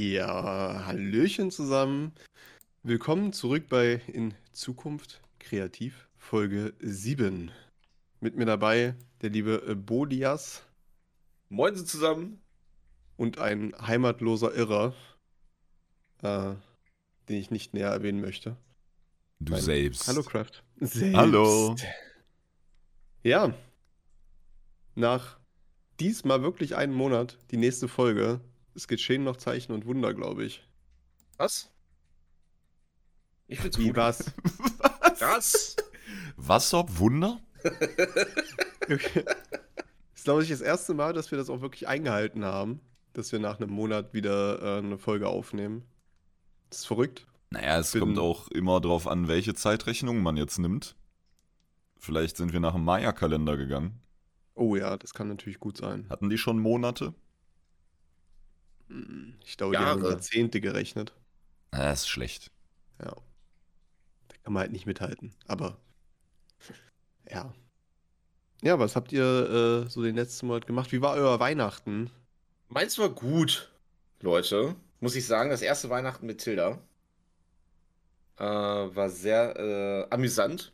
Ja, Hallöchen zusammen. Willkommen zurück bei In Zukunft Kreativ, Folge 7. Mit mir dabei der liebe äh, Bodias Moin zusammen. und ein heimatloser Irrer, äh, den ich nicht näher erwähnen möchte. Du Mein- selbst. Hallo Craft. Selbst. Hallo. Ja, nach diesmal wirklich einen Monat die nächste Folge. Es geschehen noch Zeichen und Wunder, glaube ich. Was? Ich find's Wie gut. war's? Was? Was ob Wunder? Okay. Das ist, glaube ich, das erste Mal, dass wir das auch wirklich eingehalten haben, dass wir nach einem Monat wieder äh, eine Folge aufnehmen. Das ist verrückt. Naja, es Bin- kommt auch immer drauf an, welche Zeitrechnung man jetzt nimmt. Vielleicht sind wir nach dem Maya-Kalender gegangen. Oh ja, das kann natürlich gut sein. Hatten die schon Monate? Ich glaube, die haben Jahre. Jahrzehnte gerechnet. Ah, Das ist schlecht. Ja. Da kann man halt nicht mithalten. Aber ja. Ja, was habt ihr äh, so den letzten Monat gemacht? Wie war euer Weihnachten? Meins war gut, Leute. Muss ich sagen, das erste Weihnachten mit Tilda äh, war sehr äh, amüsant.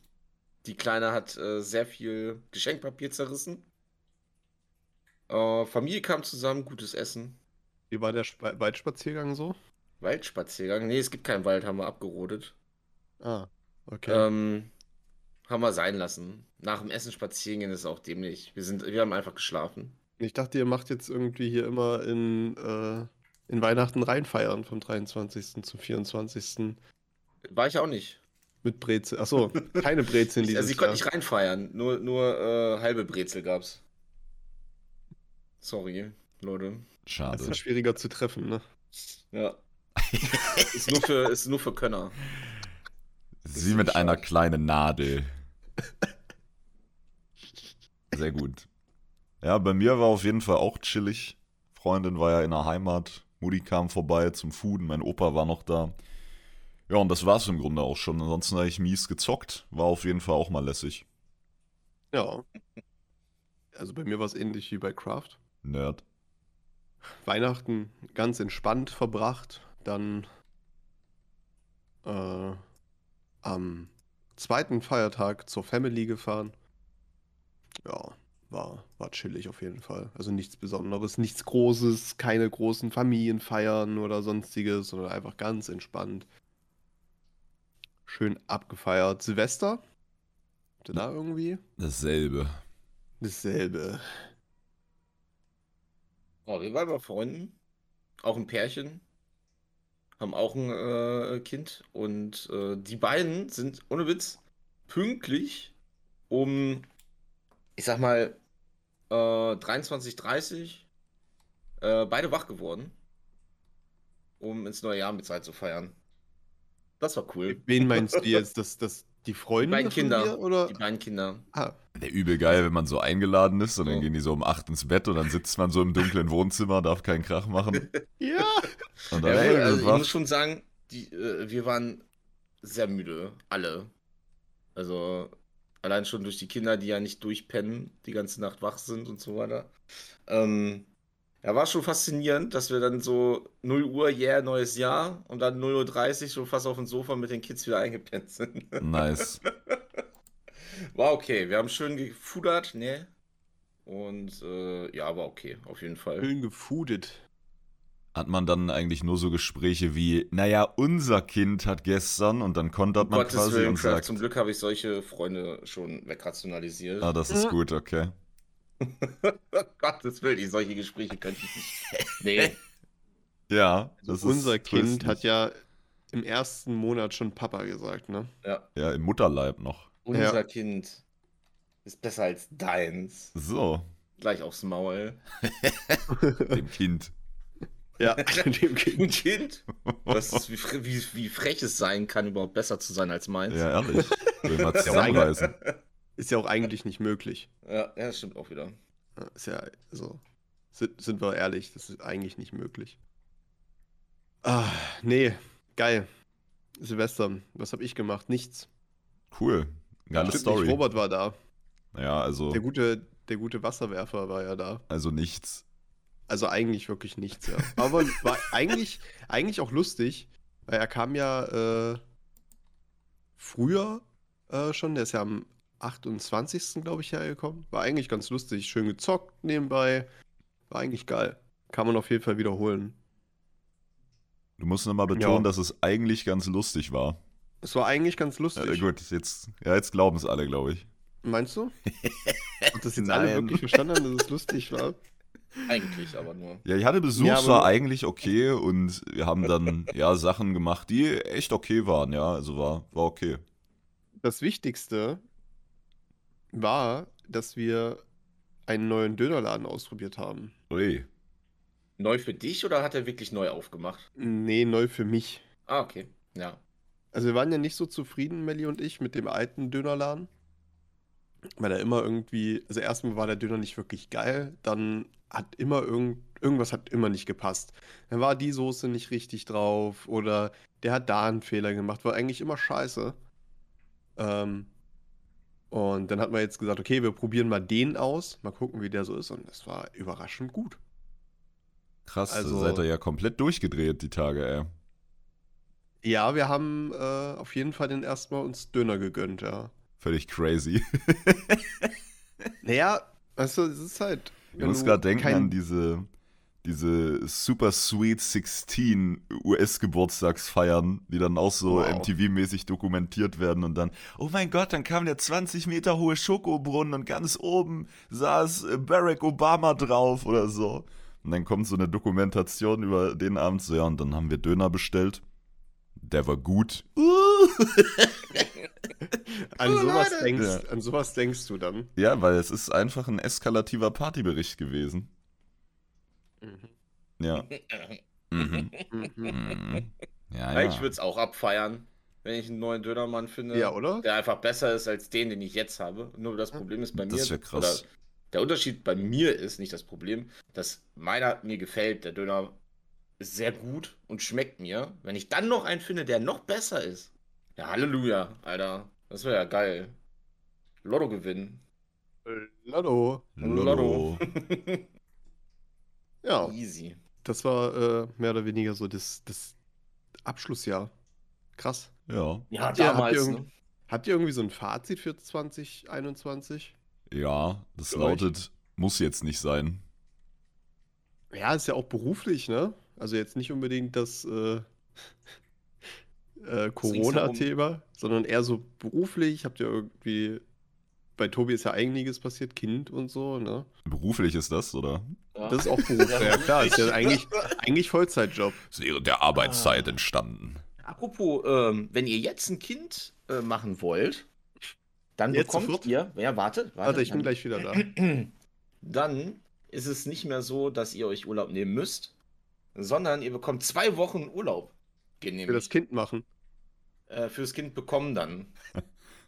Die Kleine hat äh, sehr viel Geschenkpapier zerrissen. Äh, Familie kam zusammen, gutes Essen. Wie war der Sp Waldspaziergang so? Waldspaziergang. Nee, es gibt keinen Wald, haben wir abgerodet. Ah, okay. Ähm, haben wir sein lassen. Nach dem Essen spazieren gehen ist auch dämlich. Wir, sind, wir haben einfach geschlafen. Ich dachte, ihr macht jetzt irgendwie hier immer in, äh, in Weihnachten reinfeiern vom 23. zum 24. War ich auch nicht. mit Brezel. Achso, keine Brezeln dieses also ich konnte nicht reinfeiern. Nur, nur äh, halbe Brezel gab's. Sorry, Leute. Das Schade. ist schwieriger zu treffen, ne? Ja. ist, nur für, ist nur für Könner. Sie mit einer kleinen Nadel. Sehr gut. Ja, bei mir war auf jeden Fall auch chillig. Freundin war ja in der Heimat. Mutti kam vorbei zum Fooden. Mein Opa war noch da. Ja, und das war's im Grunde auch schon. Ansonsten habe ich mies gezockt. War auf jeden Fall auch mal lässig. Ja. Also bei mir war es ähnlich wie bei Craft. Nerd. Weihnachten ganz entspannt verbracht. Dann äh, am zweiten Feiertag zur Family gefahren. Ja, war, war chillig auf jeden Fall. Also nichts Besonderes, nichts Großes, keine großen Familienfeiern oder sonstiges, sondern einfach ganz entspannt. Schön abgefeiert. Silvester? Habt ihr da irgendwie? Dasselbe. Dasselbe. Oh, wir waren bei Freunden. Auch ein Pärchen. Haben auch ein äh, Kind. Und äh, die beiden sind, ohne Witz, pünktlich um, ich sag mal, äh, 23.30 äh, beide wach geworden. Um ins neue Jahr mit Zeit zu feiern. Das war cool. Wen meinst du jetzt? Das, das, die Freunde beiden von Kinder. dir, oder? Die beiden Kinder. Ah, Der übel geil, wenn man so eingeladen ist und dann So. gehen die so um 8 ins Bett und dann sitzt man so im dunklen Wohnzimmer, darf keinen Krach machen. ja. Und Ja, dann, ey, wir also ich muss schon sagen, die, äh, wir waren sehr müde, alle. Also allein schon durch die Kinder, die ja nicht durchpennen, die ganze Nacht wach sind und so weiter. Ähm, ja, war schon faszinierend, dass wir dann so 0 Uhr, yeah, neues Jahr und dann 0.30 Uhr schon fast auf dem Sofa mit den Kids wieder eingepennt sind. Nice. War okay, wir haben schön gefudert, ne? Und äh, ja, war okay, auf jeden Fall. Schön gefoodet. Hat man dann eigentlich nur so Gespräche wie, naja, unser Kind hat gestern und dann kontert man Gottes quasi Willen, und sagt, zum Glück habe ich solche Freunde schon wegrationalisiert. ah, das ist gut, okay. Gottes Willen, die solche Gespräche könnte ich nicht. Nee. Ja, das ist Unser Kind tröstlich. hat ja im ersten Monat schon Papa gesagt, ne? Ja. Ja, im Mutterleib noch. Unser Ja. Kind ist besser als deins. So, Gleich aufs Maul. dem Kind. Ja, dem Kind. Ein Kind? Was ist, wie, wie, wie frech es sein kann, überhaupt besser zu sein als meins. Ja, ehrlich. Will mal Ja, zusammenreißen. Ist ja auch eigentlich nicht möglich. Ja, ja, das stimmt auch wieder. Ja, Ist ja, also, sind, sind wir ehrlich, das ist eigentlich nicht möglich. Ah, nee, geil. Silvester, was habe ich gemacht? Nichts. Cool. Geile Stimmt Story. nicht, Robert war da. Ja, also, Der gute, der gute Wasserwerfer war ja da. also nichts. Also eigentlich wirklich nichts, ja. Aber war eigentlich, eigentlich auch lustig, weil er kam ja äh, früher äh, schon, der ist ja am 28. glaube ich hergekommen. War eigentlich ganz lustig, schön gezockt nebenbei. War eigentlich geil. Kann man auf jeden Fall wiederholen. Du musst nochmal betonen, Ja. dass es eigentlich ganz lustig war. Es war eigentlich ganz lustig. Ja, gut, jetzt, ja, jetzt glauben es alle, glaube ich. Meinst du? Ob das jetzt alle Nein. wirklich verstanden haben, dass es lustig war? Eigentlich aber nur. Ja, ich hatte Besuch, Ja, war eigentlich okay und wir haben dann ja Sachen gemacht, die echt okay waren, ja, also war, war okay. Das Wichtigste war, dass wir einen neuen Dönerladen ausprobiert haben. Ui. Neu für dich oder hat er wirklich neu aufgemacht? Nee, neu für mich. Ah, okay. Ja. Also wir waren ja nicht so zufrieden, Melli und ich, mit dem alten Dönerladen. Weil er immer irgendwie, also erstmal war der Döner nicht wirklich geil, dann hat immer irgend, irgendwas hat immer nicht gepasst. Dann war die Soße nicht richtig drauf oder der hat da einen Fehler gemacht, war eigentlich immer scheiße. Ähm, und dann hat man jetzt gesagt, okay, wir probieren mal den aus, mal gucken, wie der so ist. Und es war überraschend gut. Krass, Also- seid ihr ja komplett durchgedreht die Tage, ey. Ja, wir haben äh, auf jeden Fall den erstmal uns Döner gegönnt, ja. Völlig crazy. Naja, du, es ist halt. Ich muss gerade denken kein- an diese, diese Super Sweet 16 US-Geburtstagsfeiern, die dann auch so Wow. MTV-mäßig dokumentiert werden und dann, oh mein Gott, dann kam der 20 Meter hohe Schokobrunnen und ganz oben saß äh, Barack Obama drauf oder so. Und dann kommt so eine Dokumentation über den Abend, so ja, und dann haben wir Döner bestellt. Der war gut. An sowas, denkst, Ja. an sowas denkst du dann. Ja, weil es ist einfach ein eskalativer Partybericht gewesen. Ja. Mhm. Mhm. Ja, Ja. Ich würde es auch abfeiern, wenn ich einen neuen Dönermann finde. Ja, oder? Der einfach besser ist als den, den ich jetzt habe. Nur das Problem ist bei Das mir. krass. Oder der Unterschied bei mir ist nicht das Problem, dass meiner mir gefällt. Der Döner ist sehr gut und schmeckt mir. Wenn ich dann noch einen finde, der noch besser ist. Ja, Halleluja, Alter. Das wäre ja geil. Lotto gewinnen. Lotto. Lotto. Ja, Easy. Das war äh, mehr oder weniger so das, das Abschlussjahr. Krass. Ja. Ja, Habt ihr- habt damals. ihr ne? Habt ihr irgendwie so ein Fazit für 2021? Ja, das Für euch? lautet, muss jetzt nicht sein. Ja, ist ja auch beruflich, ne? Also jetzt nicht unbedingt das äh, äh, Corona-Thema, sondern eher so beruflich. Habt ihr irgendwie. Bei Tobi ist ja einiges passiert, Kind und so, ne? Beruflich ist das, oder? Ja. Das ist auch Beruf. ja, klar, ist ja eigentlich, eigentlich Vollzeitjob. Ist während der Arbeitszeit entstanden. Apropos, ähm, wenn ihr jetzt ein Kind äh, machen wollt, dann Jetzt bekommt sofort? ihr. Ja, wartet, Warte, ich bin dann- gleich wieder da. Dann ist es nicht mehr so, dass ihr euch Urlaub nehmen müsst, sondern ihr bekommt zwei Wochen Urlaub. Für das Genehmigt. Kind machen. Äh, fürs Kind bekommen dann.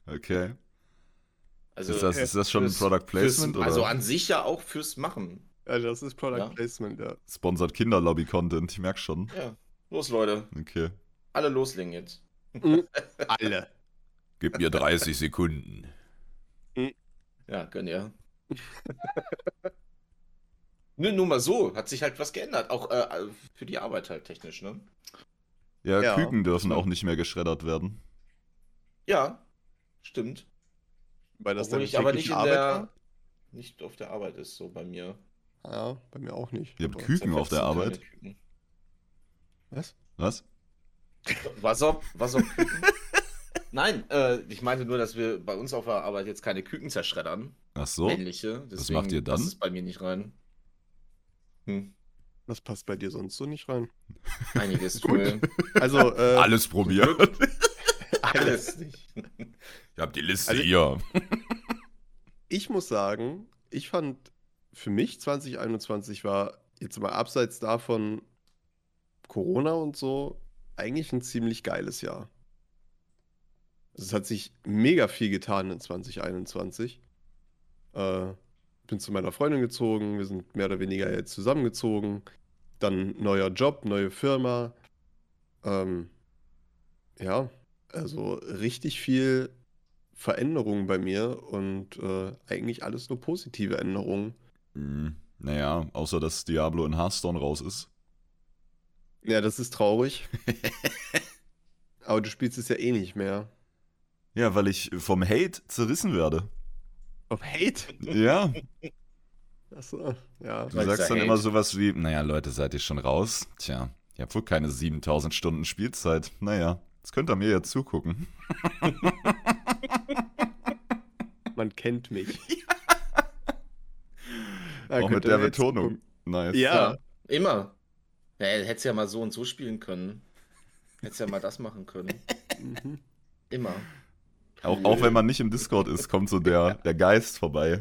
Okay. Also, ist, das, ist das schon ein fürs- Product Placement fürs, Also an sich ja auch fürs Machen. Ja, das ist Product Ja. Placement, ja. sponsert Kinderlobby-Content? Ich merk schon. Ja. Los, Leute. Okay. Alle loslegen jetzt. Alle. Gib mir 30 Sekunden. Ja, gönn ihr. Nö, nur mal so, hat sich halt was geändert. Auch äh, für die Arbeit halt technisch, ne? Ja, Ja. Küken dürfen auch nicht mehr geschreddert werden. Ja, stimmt. Weil das Obwohl dann ich aber nicht in Arbeit der. Nicht auf der Arbeit ist, so bei mir. Ja, bei mir auch nicht. Ihr habt Küken auf der Arbeit. Was? Was? Was ob, was ob Küken? Nein, äh, ich meinte nur, dass wir bei uns auf der Arbeit jetzt keine Küken zerschreddern. Ach so? Männliche. Deswegen macht ihr dann? passt es bei mir nicht rein. Hm. Was passt bei dir sonst so nicht rein? Einiges tun. Also, äh, Alles probiert. Alles nicht. Ich hab die Liste Also- hier. ich muss sagen, ich fand für mich 2021 war jetzt mal abseits davon Corona und so eigentlich ein ziemlich geiles Jahr. Also es hat sich mega viel getan in 2021. Äh, bin zu meiner Freundin gezogen, wir sind mehr oder weniger jetzt zusammengezogen. Dann neuer Job, neue Firma. Ähm, ja, also richtig viel Veränderungen bei mir und äh, eigentlich alles nur positive Änderungen. Mhm. Naja, außer dass Diablo in Hearthstone raus ist. Ja, das ist traurig. Aber du spielst es ja eh nicht mehr. Ja, weil ich vom Hate zerrissen werde. Auf Hate? Ja, Achso, ja. du Weil sagst dann Hate- immer sowas wie, naja, Leute, seid ihr schon raus? Tja, ihr habt wohl keine 7000 Stunden Spielzeit. Naja, jetzt könnt ihr mir ja zugucken. Man kennt mich. Auch mit der Betonung. Nice. Ja. Immer. Ja, hättest ja mal so und so spielen können. Hättest ja mal das machen können. Mhm. Immer. Auch, auch wenn man nicht im Discord ist, kommt so der, der Geist vorbei.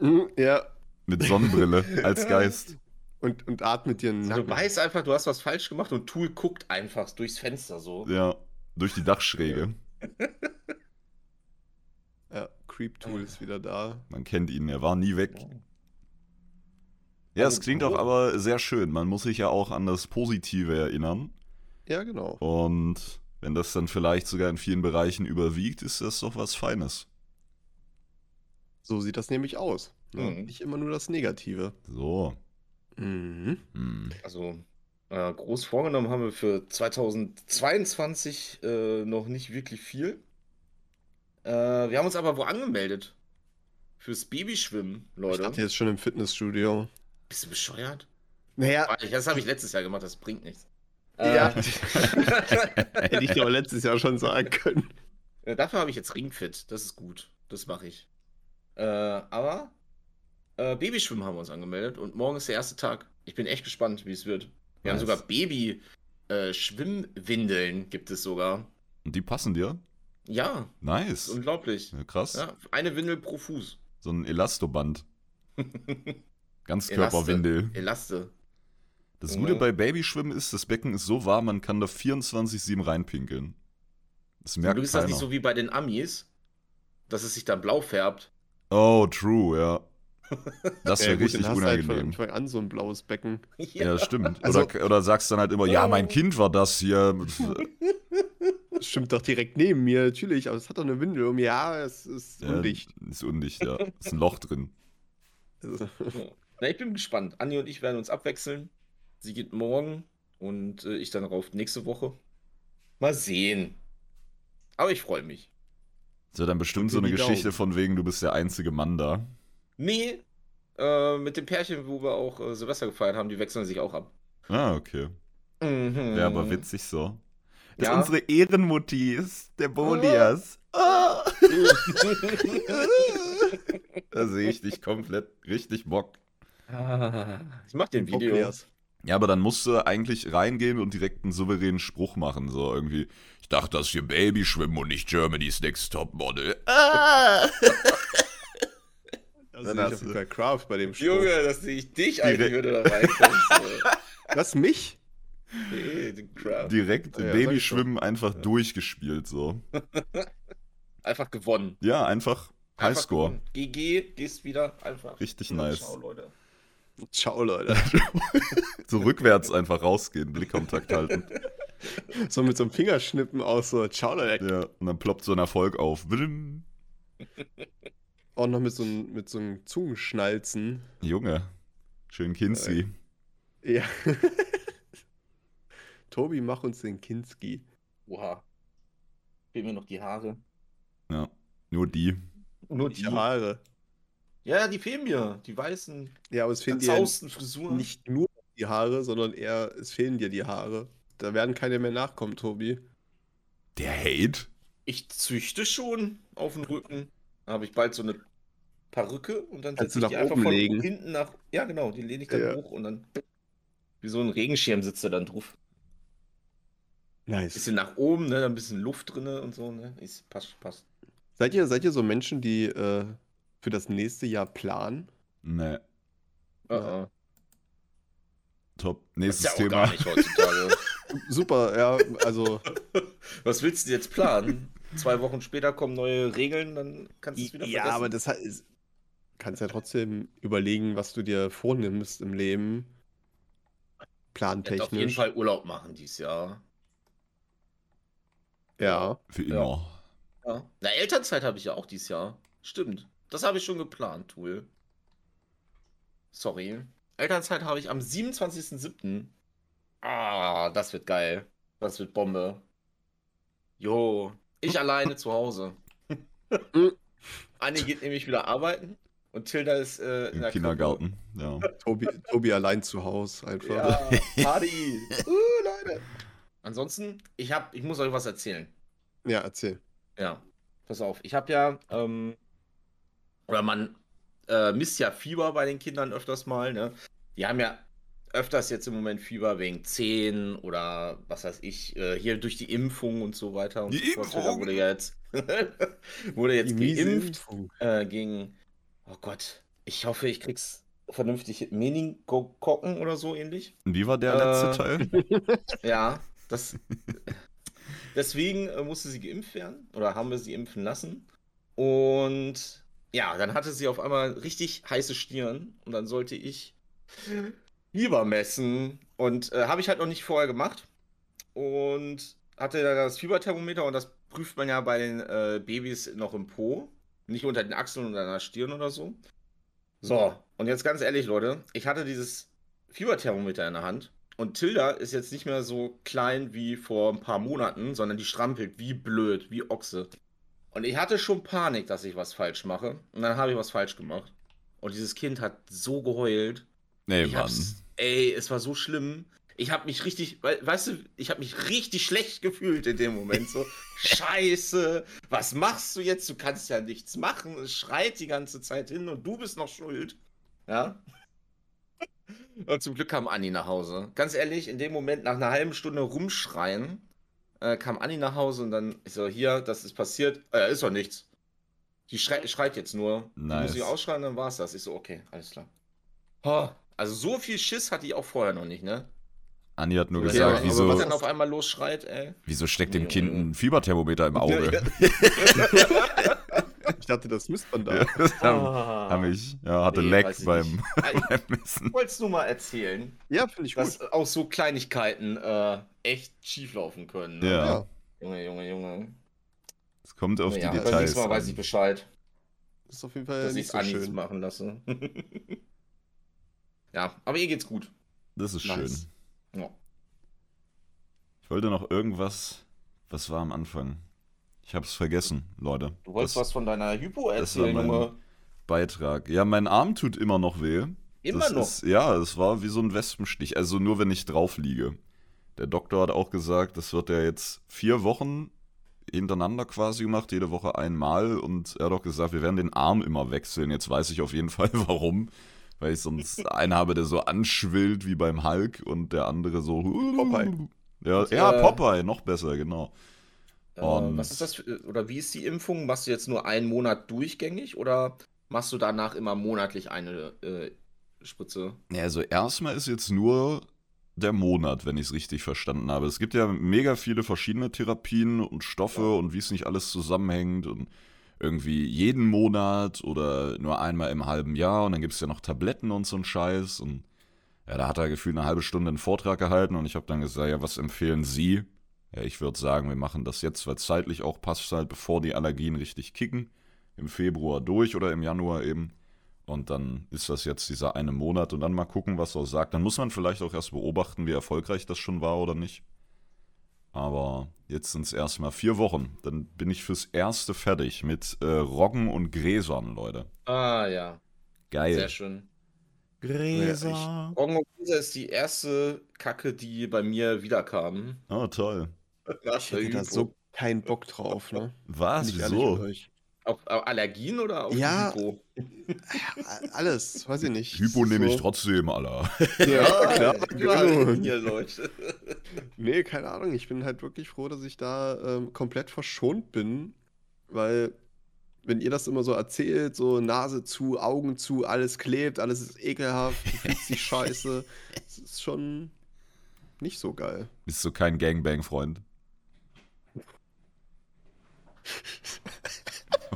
Mhm, Ja. Mit Sonnenbrille als Geist. Und, und atmet dir einen Also, Nacken. du weißt einfach, du hast was falsch gemacht und Tool guckt einfach durchs Fenster so. Ja, durch die Dachschräge. Ja, Creep Tool ist wieder da. Man kennt ihn, er war nie weg. Ja, es klingt auch aber sehr schön. Man muss sich ja auch an das Positive erinnern. Ja, genau. Und wenn das dann vielleicht sogar in vielen Bereichen überwiegt, ist das doch was Feines. So sieht das nämlich aus. Ne? Mhm. Nicht immer nur das Negative. So. Mhm. Hm. Also, äh, groß vorgenommen haben wir für 2022 äh, noch nicht wirklich viel. Äh, wir haben uns aber wo angemeldet? Fürs Babyschwimmen, Ich Leute. dachte jetzt schon im Fitnessstudio. Bist du bescheuert? Naja, Das habe ich letztes Jahr gemacht, das bringt nichts. ja. Äh, hätte ich dir aber letztes Jahr schon sagen können. Dafür habe ich jetzt Ringfit. Das ist gut. Das mache ich. Äh, aber äh, Babyschwimmen haben wir uns angemeldet und morgen ist der erste Tag. Ich bin echt gespannt, wie es wird. Wir haben sogar Baby-Schwimmwindeln, gibt es sogar. Und die passen dir? Ja, das Nice. unglaublich. Ja, krass. Ja, eine Windel pro Fuß. So ein Elastoband. Ganzkörperwindel. Elaste. Das Junge. Gute bei Babyschwimmen ist, das Becken ist so warm, man kann da 24-7 reinpinkeln. Das merkt Glück ist das keiner. nicht so wie bei den Amis, dass es sich dann blau färbt. Oh, true, ja. Das Ja, wäre gut, richtig dann hast du halt von unangenehm. Anfang an so ein blaues Becken. Ja, stimmt. Also- oder, oder sagst dann halt immer, ja, mein Kind war das hier. Das stimmt doch direkt neben mir, natürlich, aber es hat doch eine Windel um. Ja, es ist Ja, undicht. Ist undicht, ja. Ist ein Loch drin. Also, Na, ich bin gespannt. Anni und ich werden uns abwechseln. Sie geht morgen und äh, ich dann rauf nächste Woche. Mal sehen. Aber ich freue mich. Das wird dann bestimmt so eine Geschichte Daumen. von wegen, du bist der einzige Mann da. Nee, äh, mit dem Pärchen, wo wir auch äh, Silvester gefeiert haben, die wechseln sich auch ab. Ah, okay. Mhm. Wäre aber witzig so. Das Ja. ist unsere Ehrenmuttis, der Bolias. Ah. da sehe ich dich komplett richtig Bock. Ah, Ich mach den Video. Bockleers. Ja, aber dann musst du eigentlich reingehen und direkt einen souveränen Spruch machen. So irgendwie, ich dachte, das hier Babyschwimmen und nicht Germany's Next Topmodel. Ah! Das Dann sehe ich hast du- Craft bei dem Spruch. Junge, dass ich dich Direkt- Hürde da reinkommst. Was, mich? nee. Direkt Ja, ja, Babyschwimmen einfach durchgespielt, so. Einfach gewonnen. Ja, einfach Einfach Highscore. GG, gehst wieder einfach. Richtig Ja, nice. Ciao, Leute. Ciao, Leute. So rückwärts einfach rausgehen, Blickkontakt halten. So mit so einem Fingerschnippen aus, so, ciao, Leute. Ja, und dann ploppt so ein Erfolg auf. Blim. Auch noch mit so einem, mit so einem Zungenschnalzen. Junge, schön Kinzi. Ja. Tobi, mach uns den Kinski. Oha. Fehlen mir noch die Haare. Ja, nur die. Nur Die Haare. Ja, die fehlen mir. Die weißen, Ja, aber es fehlen dir Frisuren. nicht nur die Haare, sondern eher, es fehlen dir die Haare. Da werden keine mehr nachkommen, Tobi. Der Hate? Ich züchte schon auf dem Rücken. Da habe ich bald so eine Perücke und dann Kannst setze du ich die nach einfach oben von legen. hinten nach. Ja, genau, die lehne ich dann Ja. hoch und dann. Wie so ein Regenschirm sitzt er dann drauf. Nice. Bisschen nach oben, ne? Dann ein bisschen Luft drin und so, ne? Ist, passt, passt. Seid ihr, seid ihr so Menschen, die äh, für das nächste Jahr planen? Nee. Uh Ja. -uh. Top. Das ist Nächstes ja auch Thema. gar nicht heutzutage. Super, ja, also Was willst du jetzt planen? Zwei Wochen später kommen neue Regeln, dann kannst du es wieder ja, vergessen. aber das heißt, kannst ja trotzdem überlegen, was du dir vornimmst im Leben. Ich werde auf jeden Plantechnisch. Fall Urlaub machen dieses Jahr. Ja. Für Ja. immer. Ja. Na, Elternzeit habe ich ja auch dieses Jahr. Stimmt. Das habe ich schon geplant, Tool. sorry. Elternzeit habe ich am 27.07. Ah, das wird geil. Das wird Bombe. Jo, ich alleine zu Hause. Anni geht nämlich wieder arbeiten und Tilda ist äh, in Im der Kindergarten. Ja. Tobi, Tobi allein zu Hause einfach. Ja, Party. uh, Leute. Ansonsten, ich hab, ich muss euch was erzählen. Ja, erzähl. Ja, pass auf. Ich habe ja, ähm, oder man äh, misst ja Fieber bei den Kindern öfters mal, ne? Die haben ja öfters jetzt im Moment Fieber wegen Zehen oder was weiß ich, äh, hier durch die Impfung und so weiter. Und Die so fort. Da Impfung? wurde ja jetzt, wurde jetzt Die geimpft Impfung. äh, gegen, oh Gott, ich hoffe, ich krieg's vernünftig, Meningokokken oder so ähnlich. Wie war der letzte Äh, Teil? Ja, das. Deswegen äh, musste sie geimpft werden oder haben wir sie impfen lassen. Und ja, dann hatte sie auf einmal richtig heiße Stirn und dann sollte ich Fieber messen. Und äh, habe ich halt noch nicht vorher gemacht. Und hatte da das Fieberthermometer und das prüft man ja bei den äh, Babys noch im Po. Nicht unter den Achseln oder an der Stirn oder so. So, und jetzt ganz ehrlich, Leute, ich hatte dieses Fieberthermometer in der Hand und Tilda ist jetzt nicht mehr so klein wie vor ein paar Monaten, sondern die strampelt wie blöd, wie Ochse. Und ich hatte schon Panik, dass ich was falsch mache. Und dann habe ich was falsch gemacht. Und dieses Kind hat so geheult. Nee, Ich Mann. ey, es war so schlimm. Ich habe mich richtig, wei- weißt du, ich habe mich richtig schlecht gefühlt in dem Moment. So, Scheiße, was machst du jetzt? Du kannst ja nichts machen. Es schreit die ganze Zeit hin und du bist noch schuld. Ja. Und zum Glück kam Anni nach Hause. Ganz ehrlich, in dem Moment, nach einer halben Stunde rumschreien, äh, kam Anni nach Hause und dann, ich so, hier, das ist passiert. Äh, ist doch nichts. Die schreit, schreit jetzt nur. Die Nice. muss ich ausschreien, dann war es das. Ich so, okay, alles klar. Oh, also so viel Schiss hatte ich auch vorher noch nicht, ne? Anni hat nur Okay, gesagt, aber, wieso, aber was dann auf einmal losschreit, ey. wieso steckt dem Kind ein Fieberthermometer im Auge? Ich dachte, das misst man da. Ja, das Ah. ich. Ja, hatte Nee, Leck weiß beim, nicht. beim Messen. Ich wollte es nur mal erzählen, Ja, finde ich gut. dass aus so Kleinigkeiten äh, echt schief laufen können. Ne? Ja, Junge, Junge, Junge. es kommt auf ja, die Details nächsten Mal weiß an. ich Bescheid, das ist auf jeden Fall dass ich nicht es so schön. machen lasse. ja, aber ihr geht's gut. Das ist Nice. schön. Ja. Ich wollte noch irgendwas, was war am Anfang? Ich hab's vergessen, Leute. Du wolltest das was von deiner Hypo das war erzählen, mein- Junge. Beitrag. Ja, mein Arm tut immer noch weh. Immer das noch. Ist, ja, es war wie so ein Wespenstich. Also nur, wenn ich drauf liege. Der Doktor hat auch gesagt, das wird ja jetzt vier Wochen hintereinander quasi gemacht, jede Woche einmal. Und er hat auch gesagt, wir werden den Arm immer wechseln. Jetzt weiß ich auf jeden Fall warum. Weil ich sonst einen habe, der so anschwillt wie beim Hulk und der andere so. Popeye. Ja, ja äh, Popeye, noch besser, genau. Äh, Und- was ist das für, oder wie ist die Impfung? Machst du jetzt nur einen Monat durchgängig oder machst du danach immer monatlich eine äh, Spritze? Ja, also erstmal ist jetzt nur der Monat, wenn ich es richtig verstanden habe. Es gibt ja mega viele verschiedene Therapien und Stoffe Ja. und wie es nicht alles zusammenhängt und irgendwie jeden Monat oder nur einmal im halben Jahr und dann gibt es ja noch Tabletten und so ein Scheiß und ja, da hat er gefühlt eine halbe Stunde einen Vortrag gehalten und ich habe dann gesagt, ja, was empfehlen Sie? Ja, ich würde sagen, wir machen das jetzt, weil zeitlich auch passt halt, bevor die Allergien richtig kicken, im Februar durch oder im Januar eben. Und dann ist das jetzt dieser eine Monat und dann mal gucken, was er sagt. Dann muss man vielleicht auch erst beobachten, wie erfolgreich das schon war oder nicht. Aber jetzt sind es erstmal vier Wochen. Dann bin ich fürs Erste fertig mit äh, Roggen und Gräsern, Leute. Ah ja, Geil. sehr schön. Gräser. Roggen und Käse ist die erste Kacke, die bei mir wiederkam. Oh, toll. Ich hätte da so keinen Bock drauf, ne? Was? Ich Wieso? Auf, Allergien oder auf Ja. Hypo? Ja, Alles, weiß ich nicht. Hypo nehme ich So- trotzdem, Alter. Ja, klar. genau. hier, Leute. Nee, keine Ahnung. Ich bin halt wirklich froh, dass ich da ähm, komplett verschont bin, weil wenn ihr das immer so erzählt, so Nase zu, Augen zu, alles klebt, alles ist ekelhaft, du fühlst dich scheiße, das ist schon nicht so geil. Bist du kein Gangbang-Freund?